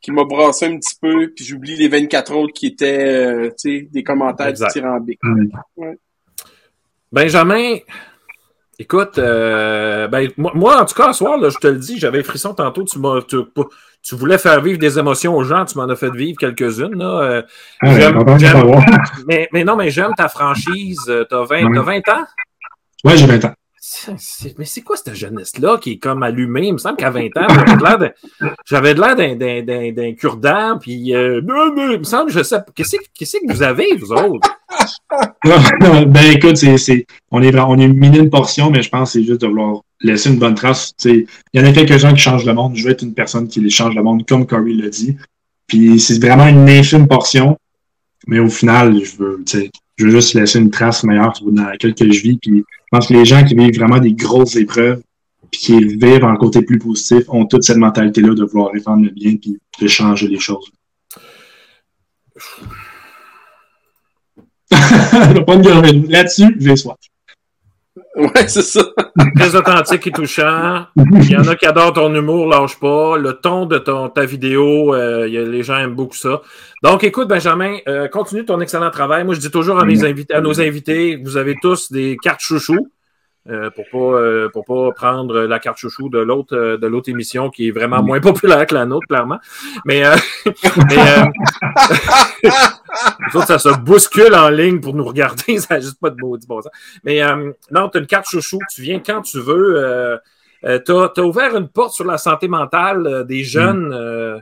qui m'a brassé un petit peu. Puis j'oublie les 24 autres qui étaient euh, tu sais, des commentaires Exact. dithyrambiques. Ouais. Benjamin, écoute, euh, ben, moi, moi, en tout cas, ce soir, là, je te le dis, j'avais frisson tantôt, tu, m'as- tu, tu voulais faire vivre des émotions aux gens, tu m'en as fait vivre quelques-unes. Là, euh, Ah, mais, mais non, mais j'aime ta franchise. euh, T'as 20, t'as 20 ans? Ouais, j'ai 20 ans. Mais c'est quoi cette jeunesse-là qui est comme allumée? Il me semble qu'à 20 ans, j'avais de l'air d'un- cure-dent, puis euh, non, non, il me semble, je sais, qu'est-ce que- qu'est-ce que vous avez, vous autres? Ben écoute, c'est, c'est, on est on une minime portion, mais je pense que c'est juste de vouloir laisser une bonne trace. Il y en a quelques-uns qui changent le monde. Je veux être une personne qui les change le monde, comme Corey l'a dit. Puis c'est vraiment une infime portion. Mais au final, je veux, je veux juste laisser une trace meilleure dans laquelle que je vis. Puis je pense que les gens qui vivent vraiment des grosses épreuves, puis qui vivent en côté plus positif, ont toute cette mentalité-là de vouloir répandre le bien, puis de changer les choses. Pas de gueule. Là-dessus, j'ai soif. Ouais, c'est ça. Très authentique et touchant. Il y en a qui adorent ton humour, lâche pas. Le ton de ton, ta vidéo, euh, il y a- les gens aiment beaucoup ça. Donc, écoute, Benjamin, euh, continue ton excellent travail. Moi, je dis toujours à, mes invités, à nos invités, vous avez tous des cartes chouchou. Euh, pour pas euh, pour pas prendre la carte chouchou de l'autre euh, de l'autre émission qui est vraiment moins populaire que la nôtre clairement. Mais, autres, ça se bouscule en ligne pour nous regarder ça n'a juste pas de maudit bon sens. Mais non tu as une carte chouchou tu viens quand tu veux tu as, ouvert une porte sur la santé mentale des jeunes euh,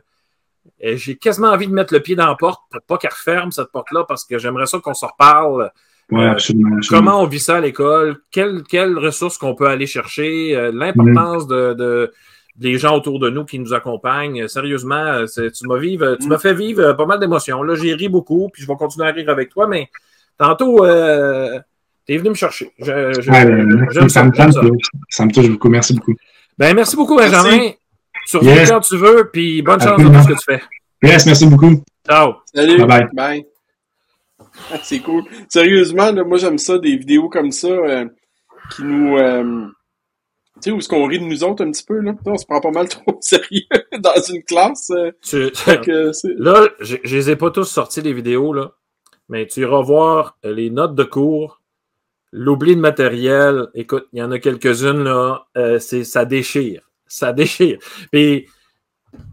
et j'ai quasiment envie de mettre le pied dans la porte pour pas qu'elle referme cette porte-là parce que j'aimerais ça qu'on se reparle Ouais, Euh, absolument, absolument. Comment on vit ça à l'école? Quelles, quelles ressources qu'on peut aller chercher? euh, L'importance de, de- des gens autour de nous qui nous accompagnent. Euh, Sérieusement, tu m'as vivre, tu m'as fait vivre pas mal d'émotions. Là, j'ai ri beaucoup, puis je vais continuer à rire avec toi, mais tantôt, euh, t'es venu me chercher. Je- je- Ouais, J'aime ça, ça. me, ça. touche. ça me touche beaucoup. Merci beaucoup. Ben, merci beaucoup, Benjamin. Merci. Tu reviens Yes. quand tu veux, puis bonne chance dans tout ce que tu fais. Yes, merci beaucoup. Ciao. Salut. Bye Bye. c'est cool. Sérieusement, là, moi j'aime ça, des vidéos comme ça euh, qui nous. euh, tu sais, où est-ce qu'on rit de nous autres un petit peu, là? On se prend pas mal trop au sérieux dans une classe. euh, Tu- que Là, je, je les ai pas tous sortis les vidéos, là. Mais tu iras voir les notes de cours, l'oubli de matériel. Écoute, il y en a quelques-unes, là. c'est, ça déchire. Ça déchire. Puis,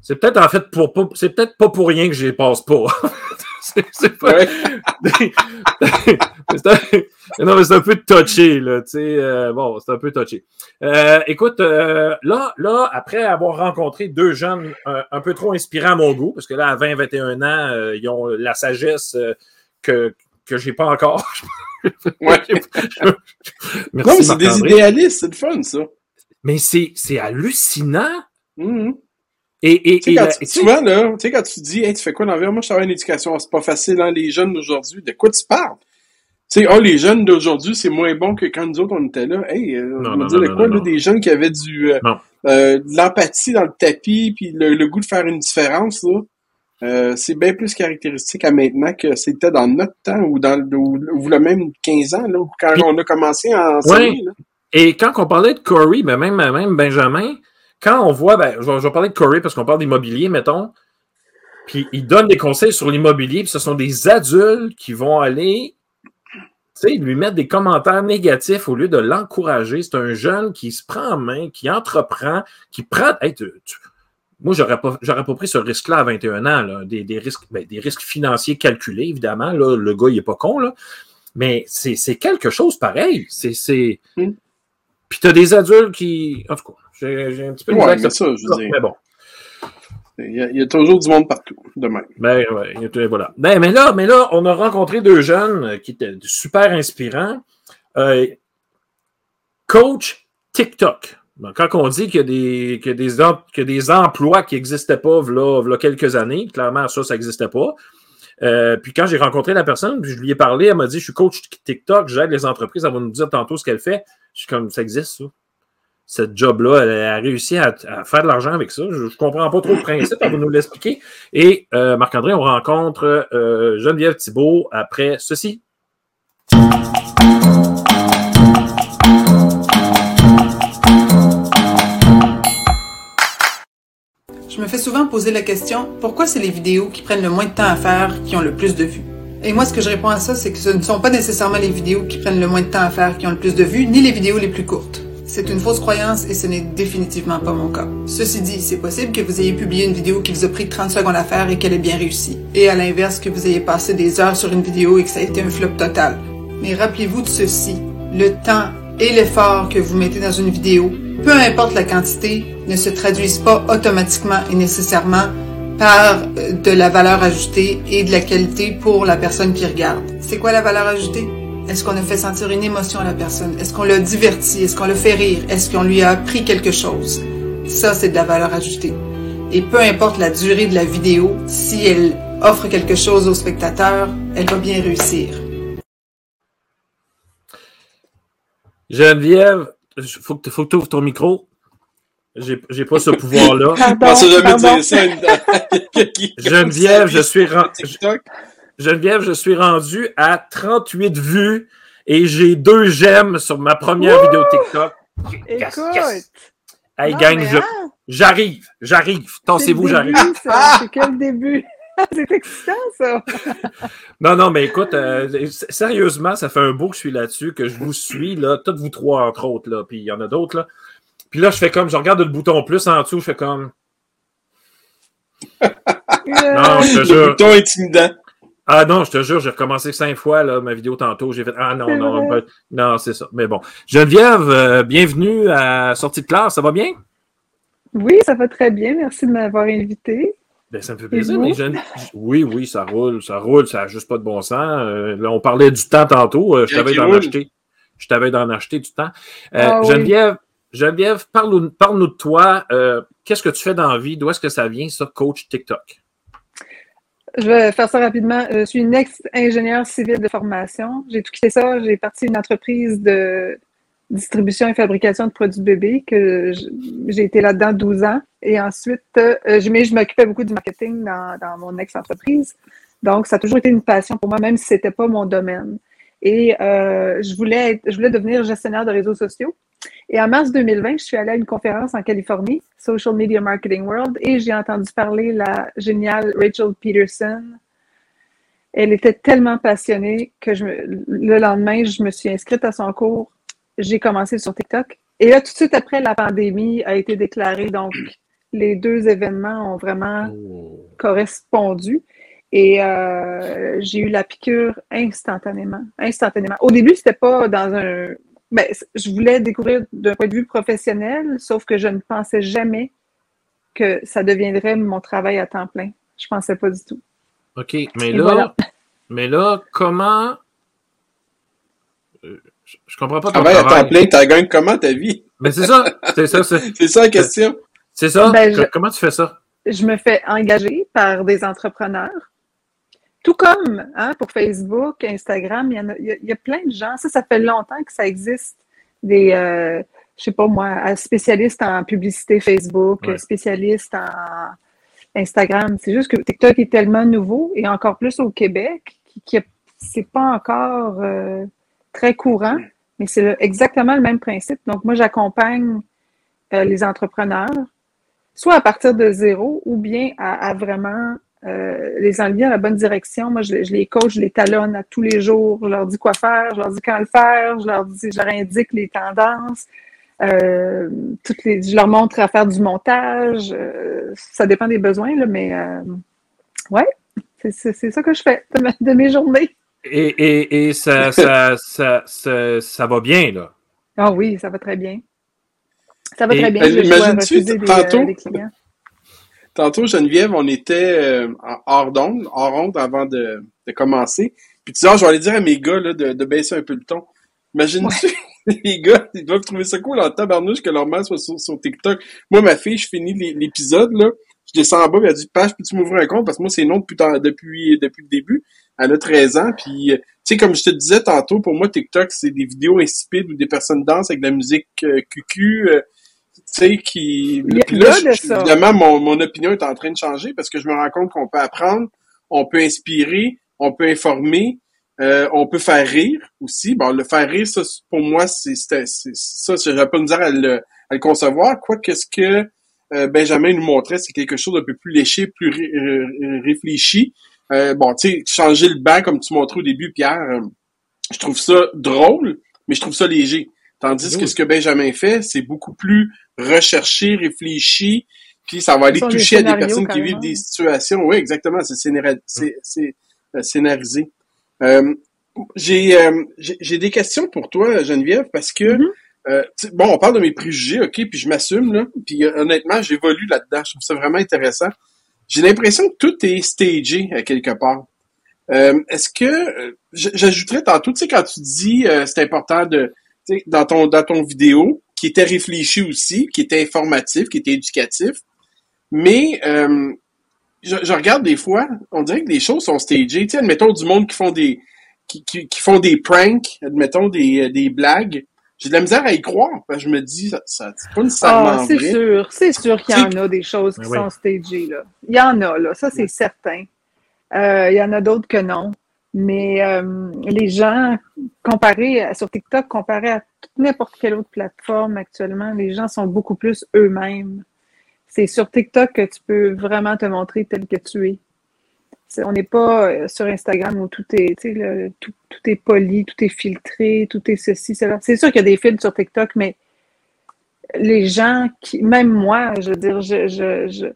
c'est peut-être en fait pour pas, c'est peut-être pas pour rien que je les passe pas. c'est, pas. Ouais. c'est un, non, mais c'est un peu touché, là. Tu sais, euh, bon, c'est un peu touché. Euh, écoute, euh, là, là, après avoir rencontré deux jeunes euh, un peu trop inspirants à mon goût, parce que là, à 20, 21 ans, euh, ils ont la sagesse euh, que, que j'ai pas encore. Ouais. Merci, Non, mais c'est des idéalistes, c'est le fun, ça. Mais c'est, c'est hallucinant. Mhm. Et, et, Tu sais, et quand tu- souvent, là, tu sais, quand tu dis, hey, tu fais quoi dans la vie? Moi, je travaille en éducation. C'est pas facile, hein, les jeunes d'aujourd'hui. De quoi tu parles? Tu sais, oh, les jeunes d'aujourd'hui, c'est moins bon que quand nous autres, on était là. Hey, euh, Non, on de non, quoi, non, là, non. des jeunes qui avaient du, euh, euh, de l'empathie dans le tapis, puis le, le goût de faire une différence, là. Euh, c'est bien plus caractéristique à maintenant que c'était dans notre temps ou dans le, ou, ou le même 15 ans, là, ou quand Puis- on a commencé à enseigner, là. Et quand on parlait de Corey, ben même, même Benjamin, quand on voit, ben, je, vais, je vais parler de Corey parce qu'on parle d'immobilier, mettons, puis il donne des conseils sur l'immobilier, puis ce sont des adultes qui vont aller, tu sais, lui mettre des commentaires négatifs au lieu de l'encourager. C'est un jeune qui se prend en main, qui entreprend, qui prend. Hey, tu- tu- moi, j'aurais pas, j'aurais pas pris ce risque-là à 21 ans, là. Des, des risques, ben, des risques financiers calculés, évidemment. Là, le gars, il est pas con, là. Mais c'est quelque chose pareil. C'est. c'est... Mm. Puis t'as des adultes qui. En tout cas, j'ai un petit peu de Ouais, mais ça, je veux dire. Mais bon. Il y, a, il y a toujours du monde partout, de même. Ben, ouais, voilà. Ben, mais là, mais là, on a rencontré deux jeunes qui étaient super inspirants. Euh, coach TikTok. Ben, Quand on dit qu'il y a des, a des, des emplois qui n'existaient pas v'là, v'là quelques années, clairement, ça, ça n'existait pas. Euh, puis quand j'ai rencontré la personne, puis je lui ai parlé, elle m'a dit Je suis coach TikTok, j'aide les entreprises, elle va nous dire tantôt ce qu'elle fait. Je suis comme Ça existe, ça. Cette job-là, elle a réussi à, faire de l'argent avec ça. Je comprends pas trop le principe, elle va nous l'expliquer. Et euh, Marc-André, on rencontre euh, Geneviève Thibault après ceci. Je me fais souvent poser la question pourquoi c'est les vidéos qui prennent le moins de temps à faire qui ont le plus de vues? Et moi, ce que je réponds à ça, c'est que ce ne sont pas nécessairement les vidéos qui prennent le moins de temps à faire qui ont le plus de vues, ni les vidéos les plus courtes. C'est une fausse croyance et ce n'est définitivement pas mon cas. Ceci dit, c'est possible que vous ayez publié une vidéo qui vous a pris 30 secondes à faire et qu'elle ait bien réussi. Et à l'inverse, que vous ayez passé des heures sur une vidéo et que ça a été un flop total. Mais rappelez-vous de ceci. Le temps et l'effort que vous mettez dans une vidéo, peu importe la quantité, ne se traduisent pas automatiquement et nécessairement par euh, de la valeur ajoutée et de la qualité pour la personne qui regarde. C'est quoi la valeur ajoutée? Est-ce qu'on a fait sentir une émotion à la personne? Est-ce qu'on l'a diverti? Est-ce qu'on l'a fait rire? Est-ce qu'on lui a appris quelque chose? Ça, c'est de la valeur ajoutée. Et peu importe la durée de la vidéo, si elle offre quelque chose au spectateur, elle va bien réussir. Geneviève, il faut que tu ouvres ton micro. J'ai j'ai pas ce pouvoir-là. Je pardon. Geneviève, je suis, ren- TikTok? Geneviève, je suis rendu à 38 vues et j'ai deux j'aime sur ma première vidéo TikTok. Yes, Écoute! yes. Hey, Non, gang, mais je- hein, j'arrive, j'arrive. le j'arrive. ça. C'est que le début. c'est excitant, ça. Non, non, mais écoute, euh, sérieusement, ça fait un bout que je suis là-dessus, que je vous suis, là, toutes vous trois, entre autres, là, puis il y en a d'autres, là. Puis là, je fais comme, je regarde le bouton plus en dessous, je fais comme, non, je te Le bouton intimidant. Ah non, je te jure, j'ai recommencé cinq fois là, ma vidéo tantôt. J'ai fait Ah non, non, pas- non, c'est ça. Mais bon. Geneviève, euh, bienvenue à Sortie de classe, ça va bien? Oui, ça va très bien. Merci de m'avoir invité. Ben, ça me fait plaisir, mais Gene- Oui, oui, ça roule, ça roule, ça n'a juste pas de bon sens. Euh, là, on parlait du temps tantôt. euh, je t'avais d'en acheter. Je t'avais d'en acheter du temps. Euh, Ah oui. Geneviève, Geneviève, parle-nous parle-nous de toi. Euh, Qu'est-ce que tu fais dans la vie? D'où est-ce que ça vient, ça, coach TikTok? Je vais faire ça rapidement. Je suis une ex-ingénieure civile de formation. J'ai tout quitté ça. J'ai parti une entreprise de distribution et fabrication de produits bébés que j'ai été là-dedans 12 ans. Et ensuite, euh, je, m'occupais beaucoup du marketing dans, mon ex-entreprise. Donc, ça a toujours été une passion pour moi, même si c'était pas mon domaine. Et euh, je, voulais être- je voulais devenir gestionnaire de réseaux sociaux. Et en mars 2020, je suis allée à une conférence en Californie, Social Media Marketing World, et j'ai entendu parler la géniale Rachel Peterson. Elle était tellement passionnée que je me- le lendemain, je me suis inscrite à son cours. J'ai commencé sur TikTok. Et là, tout de suite après, la pandémie a été déclarée. Donc, les deux événements ont vraiment correspondu. Et euh, j'ai eu la piqûre instantanément. Instantanément. Au début, c'était pas dans un. Ben, je voulais découvrir d'un point de vue professionnel, sauf que je ne pensais jamais que ça deviendrait mon travail à temps plein. Je pensais pas du tout. OK, mais Et là, voilà. mais là, comment. Euh, Je, je comprends pas ton Travail à travail. temps plein, t'as gagné comment ta vie? Mais c'est ça, c'est ça, c'est C'est ça la question. c'est ça. Ben, je- Comment tu fais ça? je me fais engager par des entrepreneurs. Comme hein, pour Facebook, Instagram, il y, en a, il, y a, il y a plein de gens. Ça, ça fait longtemps que ça existe. Des, euh, je sais pas moi, spécialistes en publicité Facebook, Ouais. spécialistes en Instagram. C'est juste que TikTok est tellement nouveau et encore plus au Québec, qui, c'est pas encore euh, très courant, mais c'est exactement le même principe. Donc, moi, j'accompagne euh, les entrepreneurs soit à partir de zéro ou bien à, à vraiment euh, les enlever à la bonne direction. Moi, je, je les coach, je les talonne à tous les jours. Je leur dis quoi faire, je leur dis quand le faire, je leur dis, je leur indique les tendances. Euh, toutes les, je leur montre à faire du montage. Euh, ça dépend des besoins, là, mais euh, ouais, c'est, c'est, c'est ça que je fais de, ma- de mes journées. Et, et, et ça, ça, ça, ça, ça va bien, là? Ah oui, ça va très bien. Ça va Et- très bien. Ben, des, tantôt- euh, des clients. Tantôt, Geneviève, on était euh, hors d'onde, hors onde avant de, de commencer. Puis tu dis, ah, je vais aller dire à mes gars là, de, de baisser un peu le ton. Imagine-tu, les gars, ils doivent trouver ça cool en tabarnouche que leur mère soit sur, sur TikTok. Moi, ma fille, je finis l'é- l'épisode, là, je descends en bas, elle a dit, Page, peux-tu m'ouvrir un compte? Parce que moi, c'est non depuis, depuis, depuis le début. Elle a 13 ans, puis, euh, tu sais, comme je te disais tantôt, pour moi, TikTok, c'est des vidéos insipides où des personnes dansent avec de la musique euh, cucu, euh, sais, qui... Là, de je- évidemment, mon, mon opinion est en train de changer parce que je me rends compte qu'on peut apprendre, on peut inspirer, on peut informer, euh, on peut faire rire aussi. Bon, le faire rire, ça, pour moi, c'est ça, j'aurais pas misère à le, à le concevoir. Quoi qu'est-ce que euh, Benjamin nous montrait, c'est quelque chose d'un peu plus léché, plus ré- réfléchi. Euh, bon, tu sais, changer le banc comme tu montrais au début, Pierre, euh, je trouve ça drôle, mais je trouve ça léger. Tandis que ce que Benjamin fait, c'est beaucoup plus recherché, réfléchi, puis ça va aller toucher à des personnes qui vivent des situations. Oui, exactement, c'est c'est, euh, scénarisé. Euh, j'ai euh, j'ai j'ai des questions pour toi, Geneviève, parce que euh, sais, bon, on parle de mes préjugés, ok, puis je m'assume là, puis honnêtement, j'évolue là-dedans. Je trouve ça vraiment intéressant. J'ai l'impression que tout est stagé à quelque part. Euh, Est-ce que j'ajouterais tantôt, tu sais, quand tu dis euh, c'est important de dans ton dans ton vidéo, qui était réfléchi aussi, qui était informatif, qui était éducatif, mais euh, je, je regarde des fois, on dirait que les choses sont stagées. Tu sais, admettons du monde qui font des qui, qui, qui font des pranks, admettons des, euh, des blagues. J'ai de la misère à y croire, parce que je me dis, ça, ça c'est pas nécessairement Ah, c'est vrai. sûr, c'est sûr qu'il y en a des choses qui oui. sont stagées, là. Il y en a, là, ça c'est certain. Euh, il y en a d'autres que non. Mais euh, les gens, comparés à- sur TikTok, comparé à n'importe quelle autre plateforme actuellement, les gens sont beaucoup plus eux-mêmes. C'est sur TikTok que tu peux vraiment te montrer tel que tu es. On n'est pas euh, sur Instagram où tout est, le- tout, tout est poli, tout est filtré, tout est ceci, cela. C'est sûr qu'il y a des filtres sur TikTok, mais les gens qui, même moi, je veux dire, je, je, je,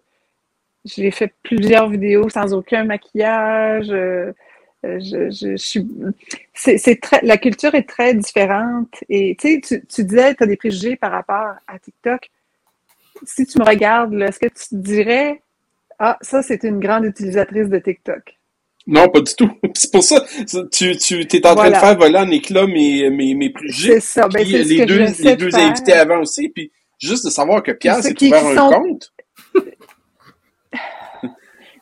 j'ai fait plusieurs vidéos sans aucun maquillage. euh, je, je, je suis, c'est, c'est très, la culture est très différente. Et tu sais, tu, tu disais, tu as des préjugés par rapport à TikTok. Si tu me regardes, est-ce que tu te dirais, ah, ça, c'est une grande utilisatrice de TikTok? Non, pas du tout. C'est pour ça, tu, tu t'es en train Voilà. de faire voler en éclats mes, mes, mes préjugés. C'est ça. Ben, Puis les deux, les de deux faire. invités avant aussi, puis juste de savoir que Pierre s'est ouvert qui un sont- compte.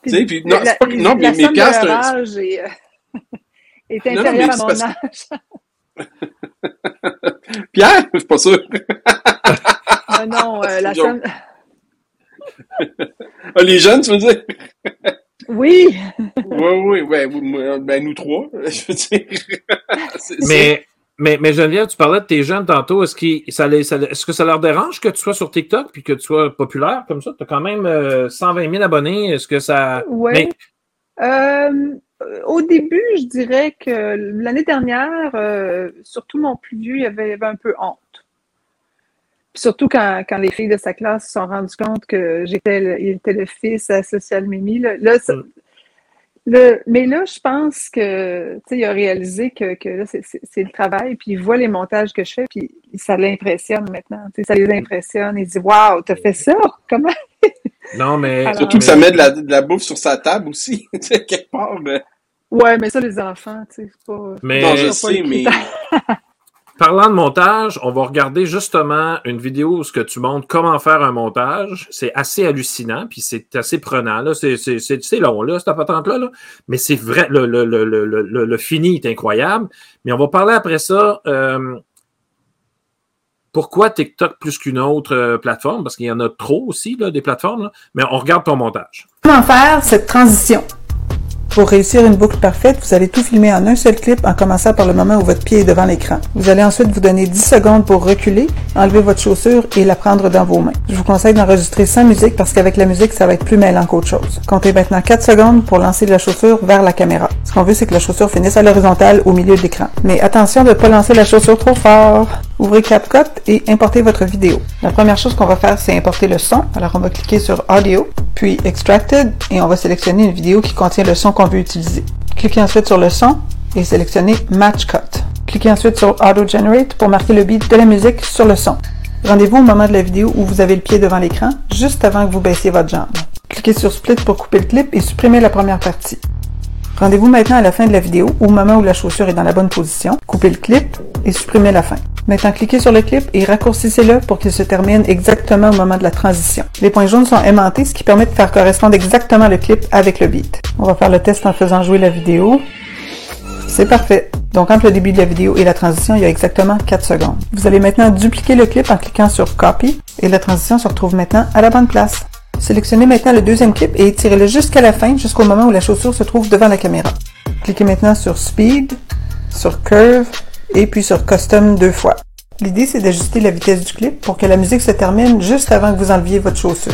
Puis non, la- c'est pas que- non, mais- la mais Pierre, c'est un- âge est, euh, est Non, non, inférieure mais à mon parce- âge. Pierre, je suis pas sûr. Non, non, euh, la. Ah, les jeunes, tu veux dire? Oui, Oui, oui, ouais, oui, ben, nous trois, je veux dire. Mais, mais, mais Geneviève, tu parlais de tes jeunes tantôt. Est-ce, qu'ils- ça les- ça- est-ce que ça leur dérange que tu sois sur TikTok puis que tu sois populaire comme ça? Tu as quand même euh, 120 000 abonnés. Est-ce que ça. Mais- Euh, au début, je dirais que l'année dernière, euh, surtout mon plus vieux, il avait, il avait un peu honte. Puis surtout quand, quand les filles de sa classe se sont rendues compte que j'étais le, il était le fils à Social Mimi. Là, là, ça- Mm. le, mais là, je pense que tu sais, il a réalisé que, que là, c'est- c'est c'est le travail, puis il voit les montages que je fais, puis ça l'impressionne maintenant. Tu sais, ça les impressionne. Il dit Waouh, t'as fait ça? Comment? Non, mais. Alors- Surtout que mais- ça met de la, de la bouffe sur sa table aussi, tu sais, quelque part. ben. Ouais, mais ça, les enfants, tu sais, c'est pas. Mais- non, je pas sais, les mais. Parlant de montage, on va regarder justement une vidéo où ce que tu montres comment faire un montage. C'est assez hallucinant, puis c'est assez prenant. Là. C'est, c'est, c'est, c'est long, là, cette patente-là. Là. Mais c'est vrai, le, le, le, le, le, le fini est incroyable. Mais on va parler après ça. euh, pourquoi TikTok plus qu'une autre euh, plateforme? Parce qu'il y en a trop aussi, là, des plateformes. Là. Mais on regarde ton montage. Comment faire cette transition? Pour réussir une boucle parfaite, vous allez tout filmer en un seul clip en commençant par le moment où votre pied est devant l'écran. Vous allez ensuite vous donner 10 secondes pour reculer, enlever votre chaussure et la prendre dans vos mains. Je vous conseille d'enregistrer sans musique parce qu'avec la musique, ça va être plus mêlant qu'autre chose. Comptez maintenant 4 secondes pour lancer la chaussure vers la caméra. Ce qu'on veut, c'est que la chaussure finisse à l'horizontale au milieu de l'écran. Mais attention de ne pas lancer la chaussure trop fort. Ouvrez CapCut et importez votre vidéo. La première chose qu'on va faire, c'est importer le son. Alors, on va cliquer sur Audio, puis Extracted, et on va sélectionner une vidéo qui contient le son qu'on veut utiliser. Cliquez ensuite sur le son et sélectionnez Match Cut. Cliquez ensuite sur Auto Generate pour marquer le beat de la musique sur le son. Rendez-vous au moment de la vidéo où vous avez le pied devant l'écran, juste avant que vous baissiez votre jambe. Cliquez sur Split pour couper le clip et supprimer la première partie. Rendez-vous maintenant à la fin de la vidéo, au moment où la chaussure est dans la bonne position. Coupez le clip et supprimez la fin. Maintenant, cliquez sur le clip et raccourcissez-le pour qu'il se termine exactement au moment de la transition. Les points jaunes sont aimantés, ce qui permet de faire correspondre exactement le clip avec le beat. On va faire le test en faisant jouer la vidéo. C'est parfait. Donc, entre le début de la vidéo et la transition, il y a exactement 4 secondes. Vous allez maintenant dupliquer le clip en cliquant sur Copy et la transition se retrouve maintenant à la bonne place. Sélectionnez maintenant le deuxième clip et étirez-le jusqu'à la fin, jusqu'au moment où la chaussure se trouve devant la caméra. Cliquez maintenant sur Speed, sur Curve et puis sur Custom deux fois. L'idée, c'est d'ajuster la vitesse du clip pour que la musique se termine juste avant que vous enleviez votre chaussure.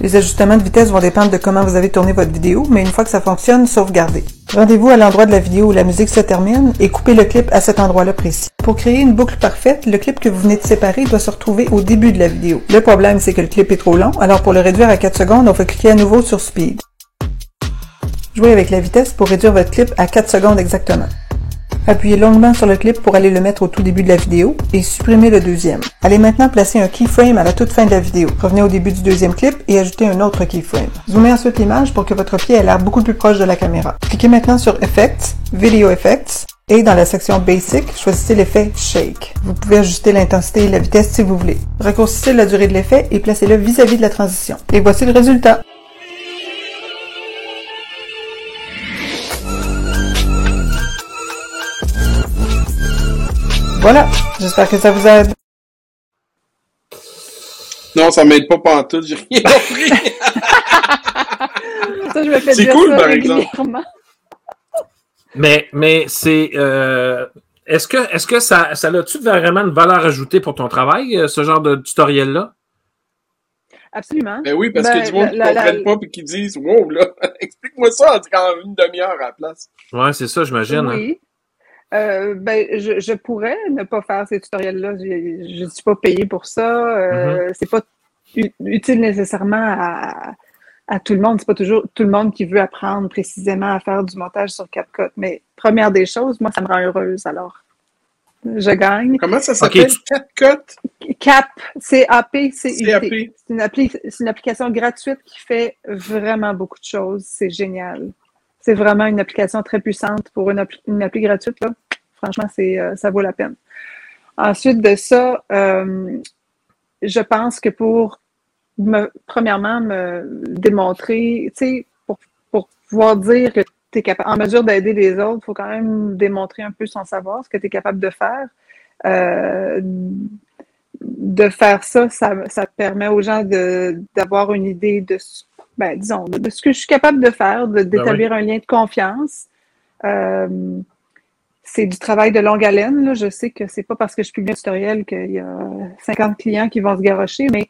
Les ajustements de vitesse vont dépendre de comment vous avez tourné votre vidéo, mais une fois que ça fonctionne, sauvegardez. Rendez-vous à l'endroit de la vidéo où la musique se termine et coupez le clip à cet endroit-là précis. Pour créer une boucle parfaite, le clip que vous venez de séparer doit se retrouver au début de la vidéo. Le problème, c'est que le clip est trop long, alors pour le réduire à 4 secondes, on va cliquer à nouveau sur Speed. Jouez avec la vitesse pour réduire votre clip à 4 secondes exactement. Appuyez longuement sur le clip pour aller le mettre au tout début de la vidéo et supprimez le deuxième. Allez maintenant placer un keyframe à la toute fin de la vidéo. Revenez au début du deuxième clip et ajoutez un autre keyframe. Zoomez ensuite l'image pour que votre pied ait l'air beaucoup plus proche de la caméra. Cliquez maintenant sur Effects, Video Effects et dans la section Basic, choisissez l'effet Shake. Vous pouvez ajuster l'intensité et la vitesse si vous voulez. Raccourcissez la durée de l'effet et placez-le vis-à-vis de la transition. Et voici le résultat. Voilà, j'espère que ça vous aide. Non, ça m'aide pas pantoute, j'ai rien compris. Ça, je me fais C'est dire cool, ça par exemple. Mais, mais c'est. euh, est-ce que, est-ce que ça, ça a-tu vraiment une valeur ajoutée pour ton travail, euh, ce genre de tutoriel-là? Absolument. Ben oui, parce Ben, que du monde qui la- comprennent pas et qui disent Wow, là, explique-moi ça en une demi-heure à la place. Ouais, c'est ça, j'imagine. hein. Euh, ben, je, je pourrais ne pas faire ces tutoriels-là. Je ne suis pas payée pour ça. Euh, C'est pas u- utile nécessairement à, à tout le monde. C'est pas toujours tout le monde qui veut apprendre précisément à faire du montage sur CapCut. Mais première des choses, moi, ça me rend heureuse. Alors, je gagne. Comment ça s'appelle? CapCut? Cap, C-A-P, C-U-T. CAP. C'est une, appli- c'est une application gratuite qui fait vraiment beaucoup de choses. C'est génial. C'est vraiment une application très puissante pour une appli, une appli gratuite. Là. Franchement, euh, ça vaut la peine. Ensuite de ça, euh, je pense que pour me, premièrement me démontrer, tu sais, pour, pour pouvoir dire que tu es capable, en mesure d'aider les autres, il faut quand même démontrer un peu son savoir, ce que tu es capable de faire. Euh, de faire ça, ça, ça permet aux gens d'avoir une idée de, ce- ben, disons, de, ce que je suis capable de faire, de, d'établir un lien de confiance. Euh, c'est du travail de longue haleine. Là. Je sais que c'est pas parce que je publie un tutoriel qu'il y a 50 clients qui vont se garocher, mais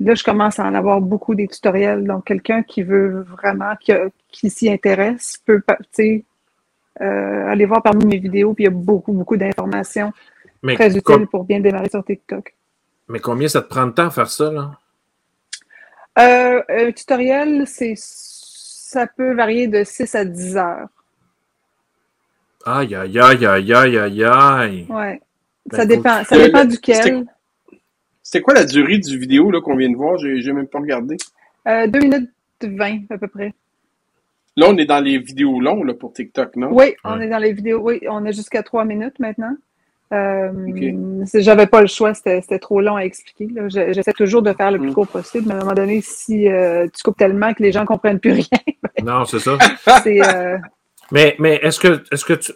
là, je commence à en avoir beaucoup des tutoriels. Donc, quelqu'un qui veut vraiment, qui, qui s'y intéresse, peut, pa- tu sais, euh, aller voir parmi mes vidéos, puis il y a beaucoup, beaucoup d'informations Mais, très com- utiles pour bien démarrer sur TikTok. mais combien ça te prend de temps à faire ça, là? Euh, un tutoriel, c'est ça peut varier de 6 à 10 heures. Aïe, aïe, aïe, aïe, aïe, aïe, aïe. Ouais. Ben, ça faut- dépend, ça Euh, dépend duquel. c'était- quoi la durée du vidéo là, qu'on vient de voir? J'ai même pas regardé. Euh, 2 minutes 20 à peu près. Là, on est dans les vidéos longues là, pour TikTok, non? Oui, on est dans les vidéos. Oui, on est jusqu'à 3 minutes maintenant. Euh, J'avais pas le choix, c'était trop long à expliquer. J'essaie toujours de faire le plus Mm. court possible, mais à un moment donné, si euh, tu coupes tellement que les gens comprennent plus rien, Non, c'est ça. euh, Mais, mais est-ce que, est-ce que tu-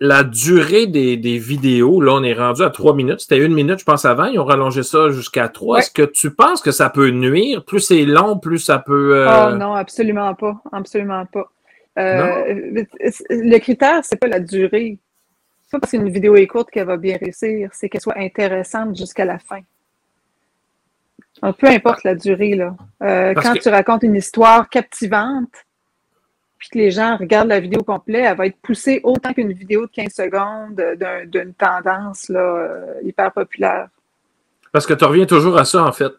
la durée des, des vidéos, là, on est rendu à trois minutes. C'était une minute, je pense, avant. Ils ont rallongé ça jusqu'à trois. Ouais. Est-ce que tu penses que ça peut nuire? Plus c'est long, plus ça peut. euh, Oh non, absolument pas. Absolument pas. Euh, Le critère, c'est pas la durée. C'est pas parce qu'une vidéo est courte qu'elle va bien réussir, c'est qu'elle soit intéressante jusqu'à la fin. Peu importe la durée, là. Euh, quand que- tu racontes une histoire captivante, puis que les gens regardent la vidéo complète, elle va être poussée autant qu'une vidéo de 15 secondes d'un- d'une tendance là, euh, hyper populaire. Parce que tu reviens toujours à ça, en fait.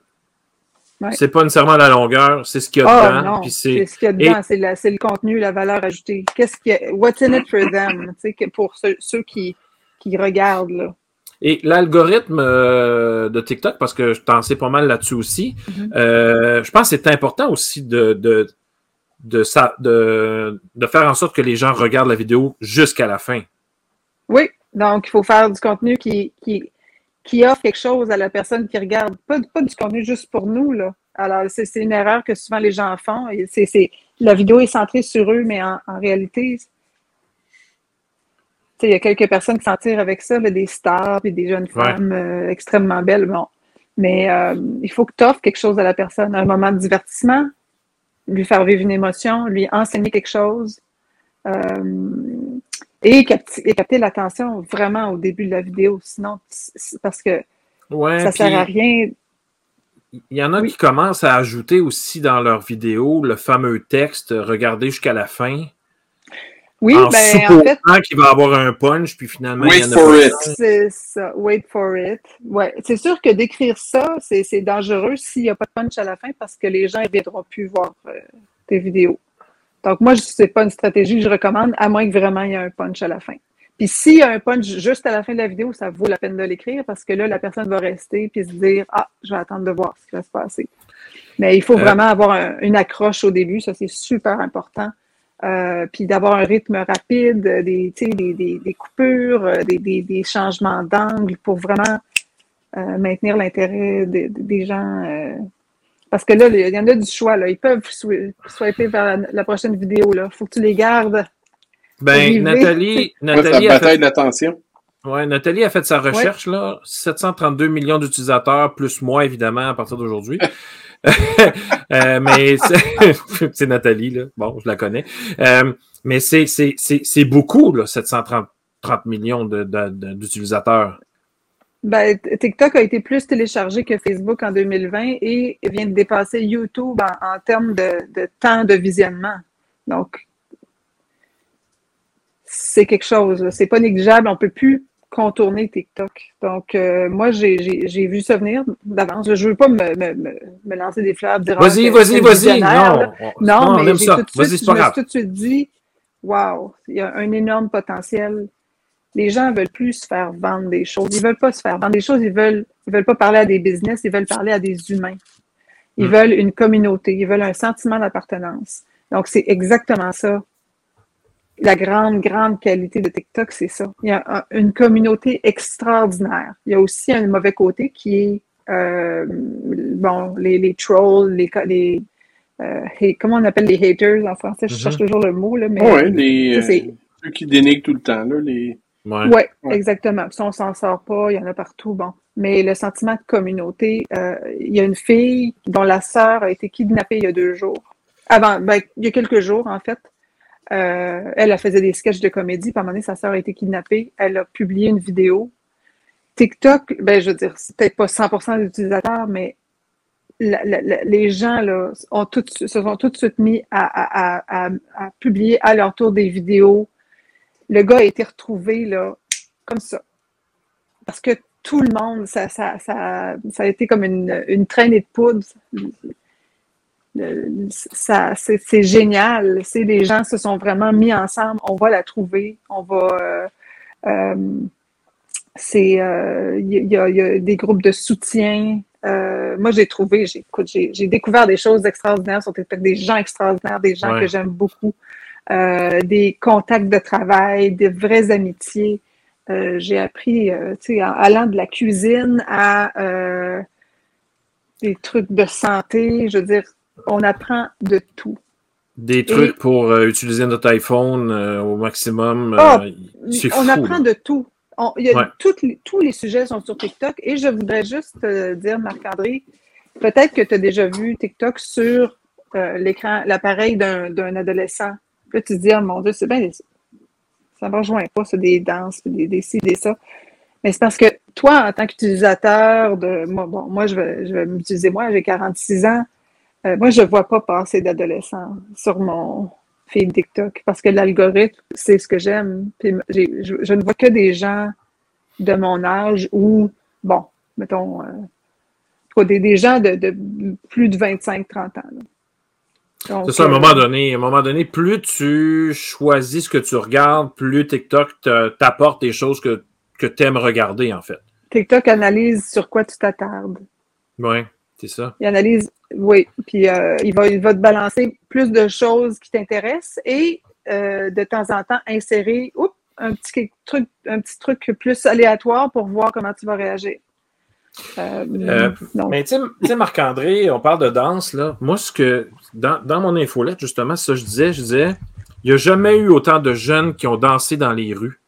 Ouais. C'est pas nécessairement la longueur, c'est ce qu'il y a Ah dedans. non, puis c'est c'est... ce qu'il y a dedans, c'est la- le contenu, la valeur ajoutée. Qu'est-ce qu'il y a, what's in it for them, pour ceux, ceux qui, qui regardent, là. Et l'algorithme euh, de TikTok, parce que je t'en sais pas mal là-dessus aussi, Mhm. euh, je pense que c'est important aussi de, de, de, de, de faire en sorte que les gens regardent la vidéo jusqu'à la fin. Oui, donc il faut faire du contenu qui, qui, qui offre quelque chose à la personne qui regarde, pas, pas du contenu juste pour nous. Là. Alors, c'est c'est une erreur que souvent les gens font. Et c'est- c'est- la vidéo est centrée sur eux, mais en, en réalité, il y a quelques personnes qui s'en tirent avec ça, là, des stars et des jeunes Ouais. femmes euh, extrêmement belles. Bon. Mais euh, il faut que tu offres quelque chose à la personne, un moment de divertissement, lui faire vivre une émotion, lui enseigner quelque chose. Euh, et, capti- et capter l'attention vraiment au début de la vidéo. Sinon, parce que Ouais, ça sert à rien. Il y en a Oui. qui commencent à ajouter aussi dans leurs vidéos le fameux texte euh, Regardez jusqu'à la fin. Oui, en ben, en fait, qu'il va avoir un punch, puis finalement, Wait il y en a for pas. it. c'est ça. Wait for it. Ouais. C'est sûr que d'écrire ça, c'est c'est dangereux s'il n'y a pas de punch à la fin parce que les gens ne viendront plus voir euh, tes vidéos. Donc, moi, ce n'est pas une stratégie que je recommande, à moins que vraiment il y ait un punch à la fin. Puis s'il y a un punch juste à la fin de la vidéo, ça vaut la peine de l'écrire parce que là, la personne va rester puis se dire Ah, je vais attendre de voir ce qui va se passer. Mais il faut Euh, vraiment avoir un- une accroche au début, ça c'est super important. Euh, puis d'avoir un rythme rapide, euh, des, des, des, des coupures, des, des, des changements d'angle pour vraiment euh, maintenir l'intérêt de- de- des gens. Parce que là, il y en a du choix. Là. Ils peuvent swi- swiper vers la, la prochaine vidéo. Il faut que tu les gardes. Ben. Nathalie, Ouais, Nathalie, a bataille fait, de l'attention. ouais, Nathalie a fait sa recherche, là. 732 millions d'utilisateurs, plus moi, évidemment, à partir d'aujourd'hui. Euh, mais c'est Nathalie, là. Bon, je la connais. Euh, mais c'est c'est- c'est- c'est beaucoup, là, 730 30 millions de- de- de- d'utilisateurs. Ben, TikTok a été plus téléchargé que Facebook en 2020 et vient de dépasser YouTube en, en termes de, de temps de visionnement. Donc, c'est quelque chose. C'est pas négligeable. On peut plus contourner TikTok. Donc, euh, moi, j'ai- vu ça venir d'avance. Je veux pas me, me, me, me lancer des fleurs, dire ah, Vas-y, vas-y, vas-y. Non, on- Non, on mais aime ça. tout de suite, je me suis tout de suite dit, waouh, il y a un énorme potentiel. Les gens veulent plus se faire vendre des choses. Ils veulent pas se faire vendre des choses. Ils veulent, ils veulent pas parler à des business. Ils veulent parler à des humains. Ils Mm. veulent une communauté. Ils veulent un sentiment d'appartenance. Donc, c'est exactement ça. La grande, grande qualité de TikTok, c'est ça. Il y a un- une communauté extraordinaire. Il y a aussi un mauvais côté qui est, euh, bon, les, les trolls, les, les euh, comment on appelle les haters en français? Je Mhm. cherche toujours le mot, là, mais. Ouais, les, ça, euh, ceux qui dénigrent tout le temps, là, les... Ouais. Ouais, exactement. Puis Ça, on s'en sort pas, il y en a partout. Bon. Mais le sentiment de communauté, euh, il y a une fille dont la sœur a été kidnappée il y a deux jours. Avant, ben, il y a quelques jours, en fait. Euh, elle, elle faisait des sketchs de comédie. À un moment donné, sa sœur a été kidnappée. Elle a publié une vidéo. TikTok, ben, je veux dire, c'est peut-être pas 100% des utilisateurs, mais la- la- la- les gens là, ont tout, se sont tout de suite mis à, à- à- à- à publier à leur tour des vidéos. Le gars a été retrouvé là, comme ça. Parce que tout le monde, ça, ça, ça, ça a été comme une, une traînée de poudre. Ça, c'est, génial. C'est, les gens se sont vraiment mis ensemble. On va la trouver. On va. euh, euh, c'est, euh, il y, a- y a des groupes de soutien. Euh, moi, j'ai trouvé, j'ai, découvert des choses extraordinaires sur TikTok, des gens extraordinaires, des gens Ouais. que j'aime beaucoup, euh, des contacts de travail, des vraies amitiés. Euh, j'ai appris, euh, tu sais, en allant de la cuisine à des trucs de santé. Je veux dire, on apprend de tout. Des trucs pour utiliser notre iPhone au maximum. Ah, on apprend là. de tout. On- il y a Ouais. toutes les- tous les sujets sont sur TikTok et je voudrais juste euh, dire, Marc-André, peut-être que tu as déjà vu TikTok sur euh, l'écran, l'appareil d'un d'un adolescent. Puis Là, tu te dis, oh mon Dieu, c'est bien, ça me rejoint pas, c'est des danses, des, des ci, des ça. Mais c'est parce que toi, en tant qu'utilisateur de. Moi, bon, moi, je vais, je m'utiliser moi, j'ai 46 ans. Euh, moi, je ne vois pas passer d'adolescents sur mon feed TikTok parce que l'algorithme, c'est ce que j'aime. Puis je, je ne vois que des gens de mon âge ou, bon, mettons, euh, des, des gens de, de plus de 25-30 ans. C'est ça, à un euh, moment donné. À un moment donné, plus tu choisis ce que tu regardes, plus TikTok te- t'apporte des choses que, que tu aimes regarder, en fait. TikTok analyse sur quoi tu t'attardes. Oui, c'est ça. Il analyse, oui, puis euh, il, va, il va te balancer plus de choses qui t'intéressent et euh, de temps en temps insérer oups, un, petit truc, un petit truc plus aléatoire pour voir comment tu vas réagir. Euh, euh, mais tu sais, Marc-André, on parle de danse, là. Moi, ce que, dans, dans mon infolette, justement, ça, je disais, je disais, il n'y a jamais eu autant de jeunes qui ont dansé dans les rues.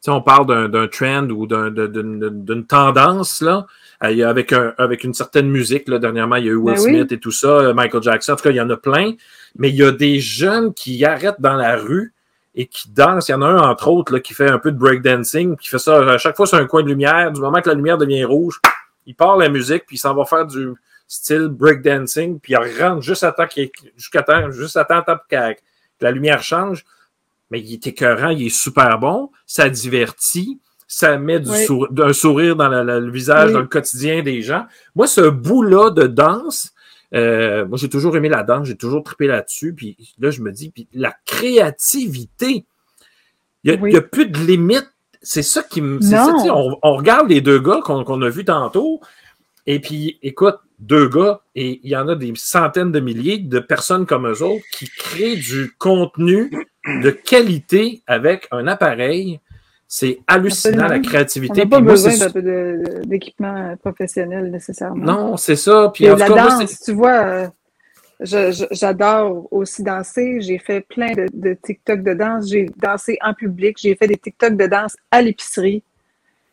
sais, on parle d'un trend ou d'une tendance, là, euh, avec, un, avec une certaine musique. Là, dernièrement, il y a eu Will Ben Smith et tout ça, Michael Jackson. En tout cas, il y en a plein. Mais il y a des jeunes qui arrêtent dans la rue et qui dansent. Il y en a un, entre autres, là, qui fait un peu de breakdancing, qui fait ça à chaque fois sur un coin de lumière. Du moment que la lumière devient rouge, il part la musique, puis il s'en va faire du style breakdancing, puis il rentre juste à temps jusqu'à temps, juste à temps, que la lumière change. Mais il est écœurant, il est super bon, ça divertit, ça met du un sourire dans le visage, dans le quotidien des gens. Moi, ce bout-là de danse, euh, moi, j'ai toujours aimé la danse, j'ai toujours trippé là-dessus. Puis là, je me dis, puis la créativité, il n'y a, plus de limite. C'est ça qui me. On, on, regarde les deux gars qu'on a vus tantôt. Et puis, écoute, deux gars, et il y en a des centaines de milliers de personnes comme eux autres qui créent du contenu de qualité avec un appareil c'est hallucinant la créativité. On n'a pas besoin d'équipement professionnel nécessairement. Non, c'est ça. Puis, la danse, tu vois, euh, j'adore aussi danser. J'ai fait plein de, TikTok de danse. J'ai dansé en public. J'ai fait des TikTok de danse à l'épicerie.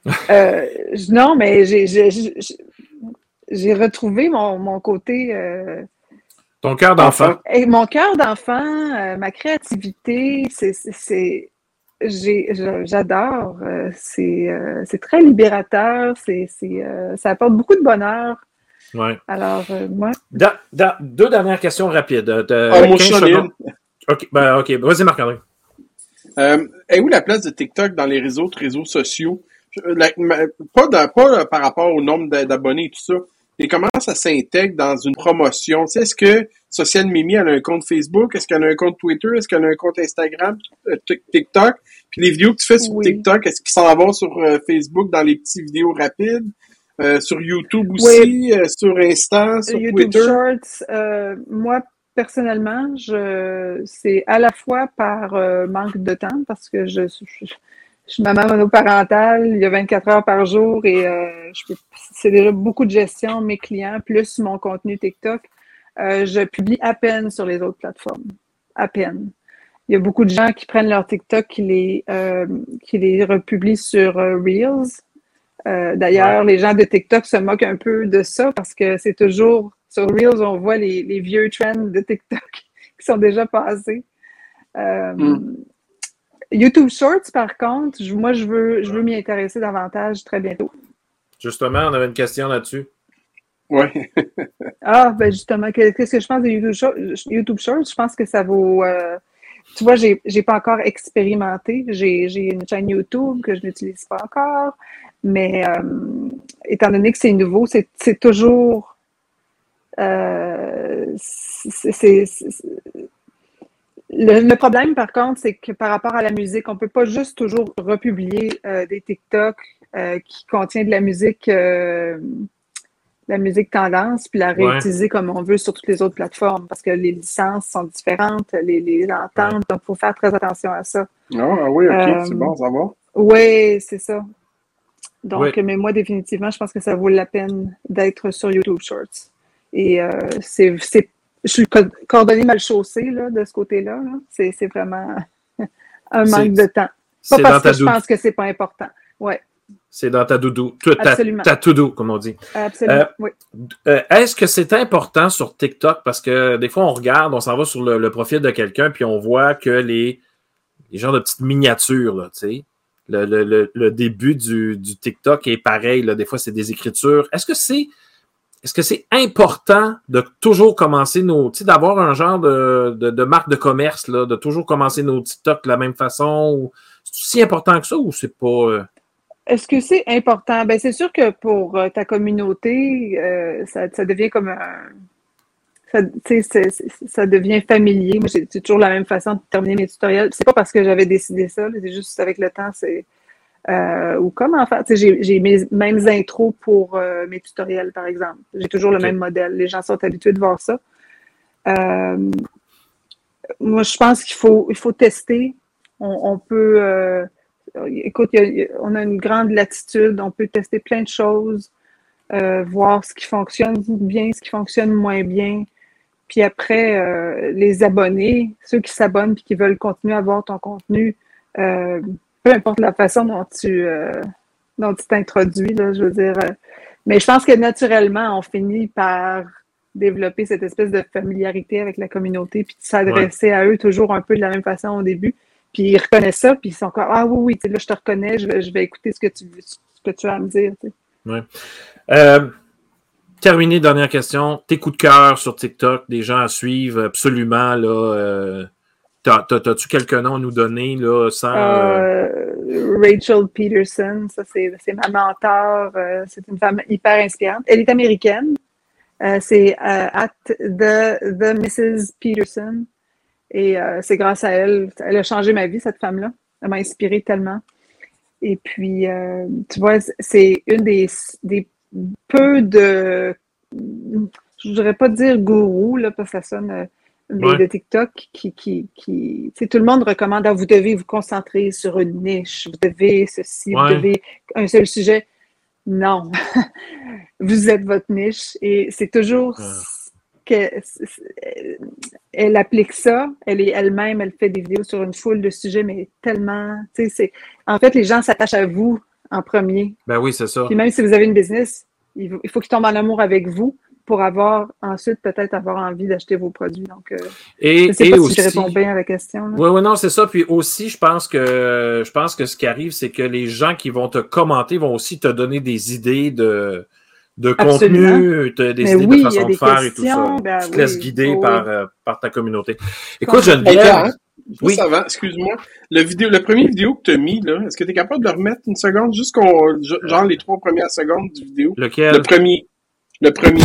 euh, non, mais j'ai retrouvé mon, mon côté. Euh, Ton cœur d'enfant. Mon cœur d'enfant, euh, ma créativité, c'est J'adore. Euh, euh, c'est très libérateur. C'est euh, ça apporte beaucoup de bonheur. Ouais. Alors, moi. deux dernières questions rapides. Ah, mon OK, ben, OK. Vas-y, Marc-André. est où la place de TikTok dans les réseaux, réseaux sociaux? pas, pas par rapport au nombre d'abonnés et tout ça, mais comment ça s'intègre dans une promotion? Est-ce que Social Mimi elle a un compte Facebook? Est-ce qu'elle a un compte Twitter? Est-ce qu'elle a un compte Instagram? TikTok? Puis les vidéos que tu fais sur TikTok, est-ce qu'ils s'en vont sur euh, Facebook dans les petites vidéos rapides? Euh, sur YouTube aussi, euh, sur Insta, sur YouTube Shorts, moi personnellement, je c'est à la fois par manque de temps parce que je, je, suis maman monoparentale, il y a 24 heures par jour et c'est déjà beaucoup de gestion, mes clients, plus mon contenu TikTok. je publie à peine sur les autres plateformes. À peine. Il y a beaucoup de gens qui prennent leur TikTok, qui les, euh, qui les republient sur euh, Reels. Euh, D'ailleurs, les gens de TikTok se moquent un peu de ça parce que c'est toujours sur Reels, on voit les, les, vieux trends de TikTok qui sont déjà passés. Euh, mm. YouTube Shorts, par contre, moi, je veux, je veux m'y intéresser davantage très bientôt. Justement, on avait une question là-dessus. Oui. ah, ben justement, qu'est-ce que je pense de YouTube Shorts? YouTube Shorts, je pense que ça vaut. Euh, tu vois, j'ai n'ai pas encore expérimenté. J'ai une chaîne YouTube que je n'utilise pas encore. Mais euh, étant donné que c'est nouveau, c'est toujours. Euh, le, problème, par contre, c'est que par rapport à la musique, on ne peut pas juste toujours republier euh, des TikTok qui contiennent de la musique la musique tendance, puis la réutiliser comme on veut sur toutes les autres plateformes, parce que les licences sont différentes, les, les ententes, donc il faut faire très attention à ça. Ah, ah oui, ok, c'est bon, ça va. Oui, c'est ça. Donc, mais moi, définitivement, je pense que ça vaut la peine d'être sur YouTube Shorts. Et euh, c'est, je suis coordonnée mal chaussée là, de ce côté-là. C'est, vraiment un manque de temps. Pas parce que je pense que c'est pas important. Ouais. C'est dans ta doudou. Ta, ta comme on dit. Absolument, euh, oui. Euh, est-ce que c'est important sur TikTok? Parce que des fois, on regarde, on s'en va sur le, profil de quelqu'un, puis on voit que les, les genres de petites miniatures, là, tu sais. Le, début du, TikTok est pareil. Là. Des fois, c'est des écritures. Est-ce que c'est est-ce que c'est important de toujours commencer nos, tu sais, d'avoir un genre de, de, marque de commerce, là, de toujours commencer nos TikTok de la même façon? C'est si important que ça ou c'est pas. Euh, est-ce que c'est important? Ben, c'est sûr que pour euh, ta communauté, euh, ça, devient comme un. Ça, ça devient familier. Moi, c'est toujours la même façon de terminer mes tutoriels. C'est pas parce que j'avais décidé ça, c'est juste avec le temps, c'est. Euh, ou comment faire. J'ai mes mêmes intros pour euh, mes tutoriels, par exemple. J'ai toujours le même modèle. Les gens sont habitués de voir ça. Euh, moi, je pense qu'il faut, il faut tester. On, on peut. euh, écoute, il y a- il y a- on a une grande latitude. On peut tester plein de choses, voir ce qui fonctionne bien, ce qui fonctionne moins bien. Puis après, les abonnés, ceux qui s'abonnent et qui veulent continuer à voir ton contenu, peu importe la façon dont tu euh, dont tu t'introduis, là, je veux dire. euh, mais je pense que naturellement, on finit par développer cette espèce de familiarité avec la communauté, puis de s'adresser à eux toujours un peu de la même façon au début. Puis ils reconnaissent ça, puis ils sont comme Ah oui, oui, là, je te reconnais, je vais, je vais écouter ce que tu ce que tu as à me dire. Euh, terminé, dernière question. Tes coups de cœur sur TikTok, des gens à suivre absolument. Là, T'as-tu quelques noms à nous donner là, sans. euh, Euh, Rachel Peterson, ça c'est ma mentor, euh, c'est une femme hyper inspirante. Elle est américaine. C'est at the, the Mrs. Peterson. Et c'est grâce à elle, elle a changé ma vie, cette femme-là. Elle m'a inspirée tellement. Et puis, tu vois, c'est une des, des peu de, je voudrais pas dire gourou, là, parce que ça sonne, mais Ouais. de TikTok qui, qui, qui, tout le monde recommande, ah, vous devez vous concentrer sur une niche, vous devez ceci, Ouais. vous devez un seul sujet. Non, vous êtes votre niche et c'est toujours Ouais. elle applique ça, elle est elle-même, elle fait des vidéos sur une foule de sujets, mais tellement, tu sais, c'est, en fait, les gens s'attachent à vous en premier. Ben oui, c'est ça. Puis même si vous avez une business, il faut qu'ils tombent en amour avec vous pour avoir ensuite peut-être avoir envie d'acheter vos produits. Donc, euh, Et, je sais et pas aussi, si je réponds bien à la question. là. Oui, oui, non, c'est ça. Puis aussi, je pense que je pense que ce qui arrive, c'est que les gens qui vont te commenter vont aussi te donner des idées de, de Absolument. contenu, te- des Mais idées oui, de façon de faire et tout ça. ben tu te oui. laisses guider Oh, par, euh, par ta communauté. Écoute, Geneviève. Pierre, Oui. Juste avant, excuse-moi, le, vidéo, le premier vidéo que tu as mis, là, est-ce que tu es capable de le remettre une seconde, juste qu'on, genre les trois premières secondes du vidéo? Lequel? Le premier. Le premier.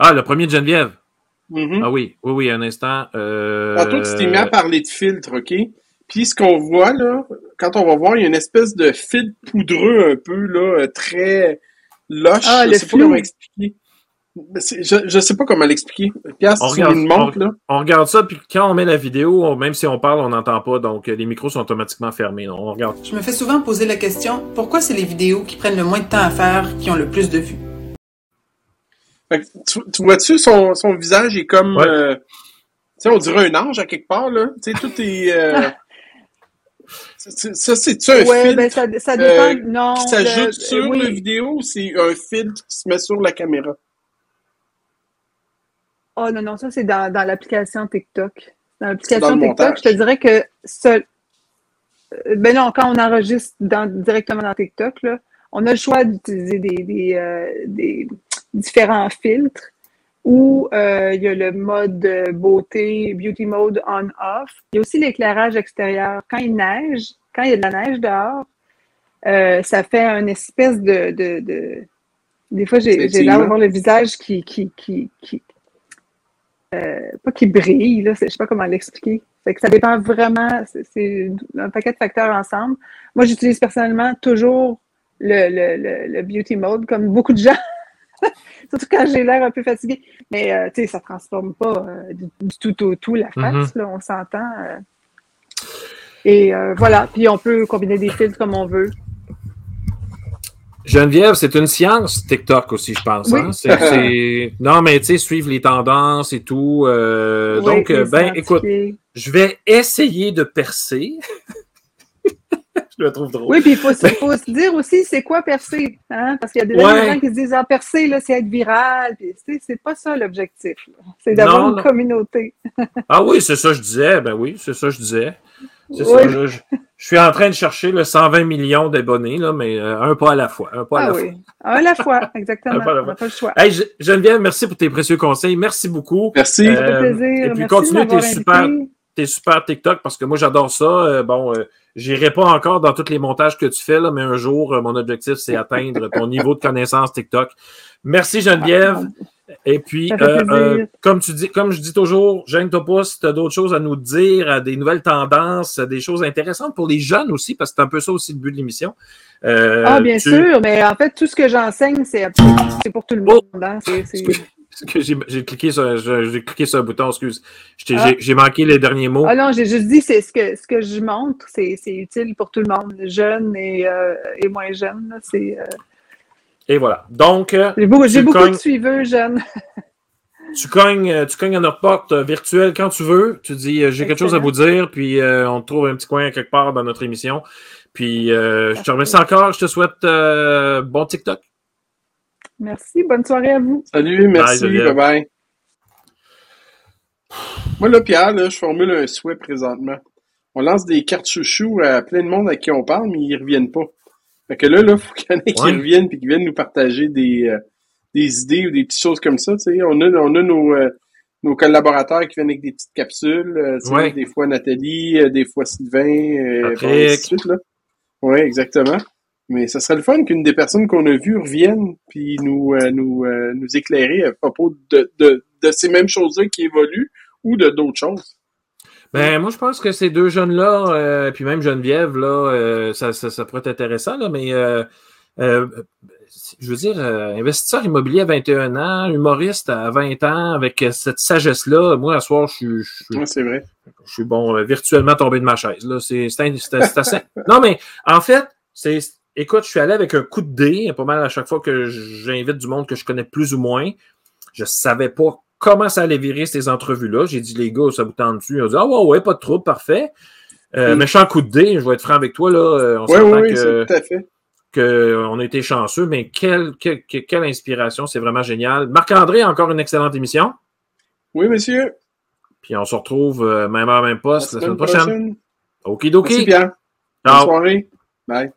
Ah, le premier de Geneviève. Mhm. Ah oui, oui, oui, un instant. Euh... Tantôt, tu t'es mis à parler de filtre, OK? Puis ce qu'on voit, là, quand on va voir, il y a une espèce de filtre poudreux un peu, là, euh, très loche. Ah, je le sais pas flou. comment expliquer. C'est- Je, je sais pas comment l'expliquer. Pierre, On tu regarde- nous le montres, là. On regarde ça, puis quand on met la vidéo, on- même si on parle, on n'entend pas, donc euh, les micros sont automatiquement fermés. On regarde. Je me fais souvent poser la question pourquoi c'est les vidéos qui prennent le moins de temps à faire qui ont le plus de vues? Fait que tu, tu vois-tu, son, son visage est comme... Ouais. euh, tu sais, on dirait un ange à quelque part, là. Tu sais, tout est... euh, ça, c'est-tu un Ouais, filtre ben ça, ça dépend. euh, non. qui s'ajoute le- sur oui. la vidéo ou c'est un filtre qui se met sur la caméra? Oh non, non, ça c'est dans, dans l'application TikTok. Dans l'application TikTok, montage. je te dirais que seul. euh, Ben non, quand on enregistre dans- directement dans TikTok, là, on a le choix d'utiliser des, des, euh, des différents filtres ou euh, il y a le mode beauté, beauty mode on-off. Il y a aussi l'éclairage extérieur. Quand il neige, quand il y a de la neige dehors, euh, ça fait une espèce de. de, de... Des fois, j'ai l'air d'avoir le visage qui, qui, qui, qui, euh, pas qui brille, là, je sais pas comment l'expliquer. Fait que ça dépend vraiment, c'est- un paquet de facteurs ensemble. Moi, j'utilise personnellement toujours le, le, le, le beauty mode, comme beaucoup de gens, surtout quand j'ai l'air un peu fatiguée. Mais, euh, tu sais, ça transforme pas euh, du, tout au tout la face, là, on s'entend. Et voilà, puis on peut combiner des filtres comme on veut. Geneviève, c'est une science, TikTok aussi, je pense. Oui. hein? Non, mais tu sais, suivre les tendances et tout. euh, Oui, donc, euh, ben, écoute, je vais essayer de percer. je le trouve drôle. Oui, puis il faut, se- faut se dire aussi c'est quoi percer. Hein? Parce qu'il y a des Ouais. gens qui se disent Ah, percer, là, c'est être viral. Puis, tu sais, c'est pas ça l'objectif. C'est d'avoir une communauté. Ah oui, c'est ça que je disais. Ben oui, c'est ça que je disais. C'est Oui. ça. là, je, je suis en train de chercher le 120 millions d'abonnés, là, mais euh, un pas à la fois. Un pas à Ah la oui. Un à la fois, exactement. Un pas à la On fois. n'a pas le choix. fois. Hey, Geneviève, merci pour tes précieux conseils. Merci beaucoup. Merci. Euh, Ça fait plaisir. et puis Merci continue tes super, tes super TikTok parce que moi j'adore ça. Euh, bon, euh, j'irai pas encore dans tous les montages que tu fais, là, mais un jour, mon objectif, c'est atteindre ton niveau de connaissance TikTok. Merci Geneviève. Et puis, euh, euh, comme tu dis, comme je dis toujours, gêne-toi pas si tu as d'autres choses à nous dire, des nouvelles tendances, des choses intéressantes pour les jeunes aussi, parce que c'est un peu ça aussi le but de l'émission. Euh, Ah, bien tu- sûr, mais en fait, tout ce que j'enseigne, c'est pour tout le Oh! monde. hein. J'ai cliqué sur, j'ai cliqué sur un bouton, excuse. Ah. J'ai manqué les derniers mots. Ah non, j'ai juste dit, c'est ce que, ce que je montre, c'est utile pour tout le monde, jeunes et, et moins jeunes. C'est, Et voilà. Donc, euh, J'ai beaucoup, tu j'ai beaucoup cognes- de suiveurs jeunes. Tu cognes, euh, tu cognes à notre porte euh, virtuelle quand tu veux. Tu dis j'ai quelque chose à vous dire, puis euh, on te trouve un petit coin quelque part dans notre émission. Puis euh, je te remercie encore. Je te souhaite euh, bon TikTok. Merci, bonne soirée à vous. Salut, merci, bye bye. Moi, là, Pierre, là, je formule un souhait présentement. On lance des cartes chouchou à plein de monde à qui on parle, mais ils reviennent pas. Fait que là, là, faut qu'il y en ait qui Ouais. reviennent puis qui viennent nous partager des, euh, des idées ou des petites choses comme ça. On a, on a nos, euh, nos collaborateurs qui viennent avec des petites capsules. euh, Ouais. Des fois Nathalie, des fois Sylvain, Patrick. bon, ainsi de suite, là. Oui, exactement. Mais ça serait le fun qu'une des personnes qu'on a vues revienne puis nous, euh, nous, euh, nous éclairer à propos de, de, de ces mêmes choses-là qui évoluent ou de d'autres choses. Ben, moi, je pense que ces deux jeunes-là, euh, puis même Geneviève, là, euh, ça, ça, ça pourrait être intéressant, là, mais euh, euh, je veux dire, investisseur immobilier à 21 ans, humoriste à 20 ans, avec cette sagesse-là, moi, à soir, je suis, je suis- Ouais, c'est vrai. je suis bon, virtuellement tombé de ma chaise. Là. C'est assez... Non, mais en fait, c'est. Écoute, je suis allé avec un coup de dé, pas mal à chaque fois que j'invite du monde que je connais plus ou moins. Je savais pas comment ça allait virer ces entrevues-là? J'ai dit, les gars, ça vous tente dessus. Ils ont dit, ah ouais, ouais, pas de trouble, parfait. Euh. Méchant coup de dé, je vais être franc avec toi, là. euh, On Oui, oui, que, tout à fait. que on a été chanceux, mais quelle, quelle, quelle- inspiration, c'est vraiment génial. Marc-André, encore une excellente émission. Oui, monsieur. Puis on se retrouve euh, même heure, même poste la semaine semaine prochaine. prochaine. Okidoki. Merci, Pierre. Bonne soirée. Bye.